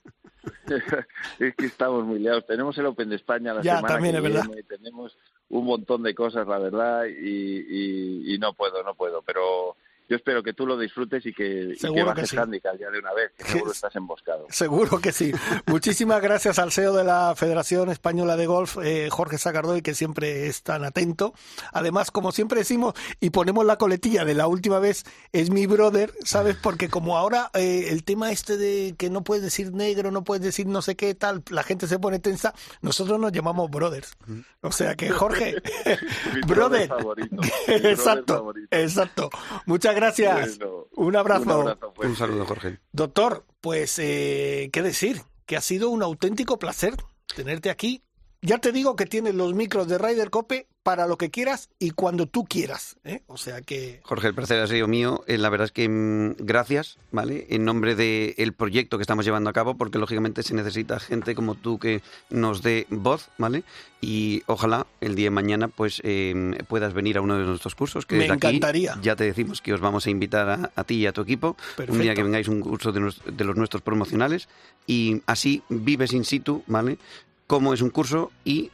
es que estamos muy liados. Tenemos el Open de España la ya, semana también que viene, tenemos un montón de cosas, la verdad, y, y, no puedo, no puedo. Pero yo espero que tú lo disfrutes y que, y Seguro que que bajes sí. ya de una vez, que seguro estás emboscado. Seguro que sí. Muchísimas gracias al CEO de la Federación Española de Golf, eh, Jorge Sacardoy, que siempre es tan atento. Además, como siempre decimos, y ponemos la coletilla de la última vez, es mi brother, ¿sabes? Porque como ahora eh, el tema este de que no puedes decir negro, no puedes decir no sé qué tal, la gente se pone tensa, nosotros nos llamamos brothers. O sea que, Jorge, Mi brother. favorito, mi brother exacto, favorito. exacto. Muchas gracias. Bueno, un abrazo. Un abrazo fuerte. Un saludo, Jorge. Doctor, pues, eh, ¿qué decir? Que ha sido un auténtico placer tenerte aquí. Ya te digo que tienes los micros de Ryder Cope para lo que quieras y cuando tú quieras. ¿eh? O sea que... Jorge, el placer ha sido mío. Eh, la verdad es que mm, gracias, ¿vale? En nombre del proyecto que estamos llevando a cabo, porque lógicamente se necesita gente como tú que nos dé voz, ¿vale? Y ojalá el día de mañana pues eh, puedas venir a uno de nuestros cursos. Que Me desde aquí encantaría. ya te decimos que os vamos a invitar a, a ti y a tu equipo un día que vengáis a un curso de, nues- de los nuestros promocionales y así vives in situ, ¿vale? Cómo es un curso y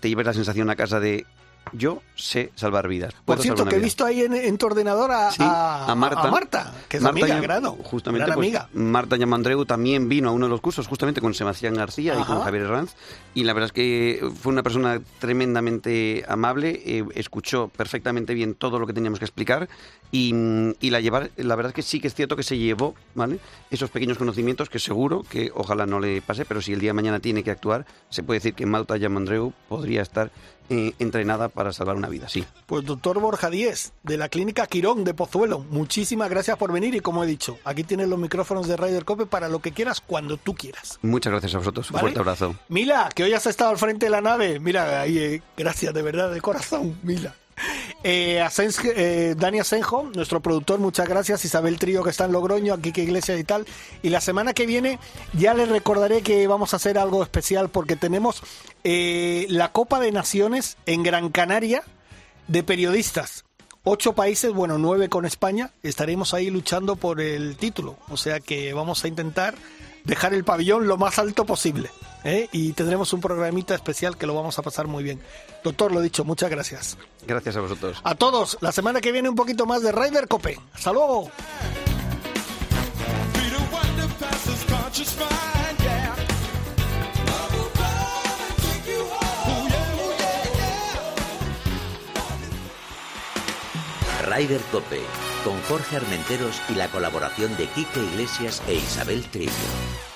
te lleves la sensación a casa de yo sé salvar vidas. Por cierto, que he visto ahí en, en tu ordenador a, Sí, a, a Marta. a Marta, que es Marta amiga, Llam- grado. Justamente, gran pues, amiga. Marta Yamandreu también vino a uno de los cursos, justamente con Sebastián García y con Javier Herranz. Y la verdad es que fue una persona tremendamente amable, eh, escuchó perfectamente bien todo lo que teníamos que explicar y, y la llevar, la verdad es que sí que es cierto que se llevó, ¿vale? Esos pequeños conocimientos que seguro que ojalá no le pase, pero si el día de mañana tiene que actuar, se puede decir que Marta Yamandreu podría estar eh, entrenada para salvar una vida, sí. Pues doctor Borja Díez, de la clínica Quirón de Pozuelo, muchísimas gracias por venir y como he dicho, aquí tienes los micrófonos de Ryder Cope para lo que quieras, cuando tú quieras. Muchas gracias a vosotros, un ¿Vale? fuerte abrazo. Mila, que hoy has estado al frente de la nave. Mira, ahí, eh, gracias de verdad, de corazón, Mila. Eh, Asens- eh, Dani Asenjo, nuestro productor, muchas gracias. Isabel Trío, que está en Logroño, aquí que Iglesias y tal. Y la semana que viene ya les recordaré que vamos a hacer algo especial porque tenemos eh, la Copa de Naciones en Gran Canaria de periodistas. Ocho países, bueno, nueve con España. Estaremos ahí luchando por el título. O sea que vamos a intentar dejar el pabellón lo más alto posible. ¿Eh? Y tendremos un programita especial que lo vamos a pasar muy bien. Doctor, lo dicho, muchas gracias. Gracias a vosotros. A todos, la semana que viene un poquito más de Ryder Cope. Hasta luego. Ryder Cope, con Jorge Armenteros y la colaboración de Quique Iglesias e Isabel Trillo.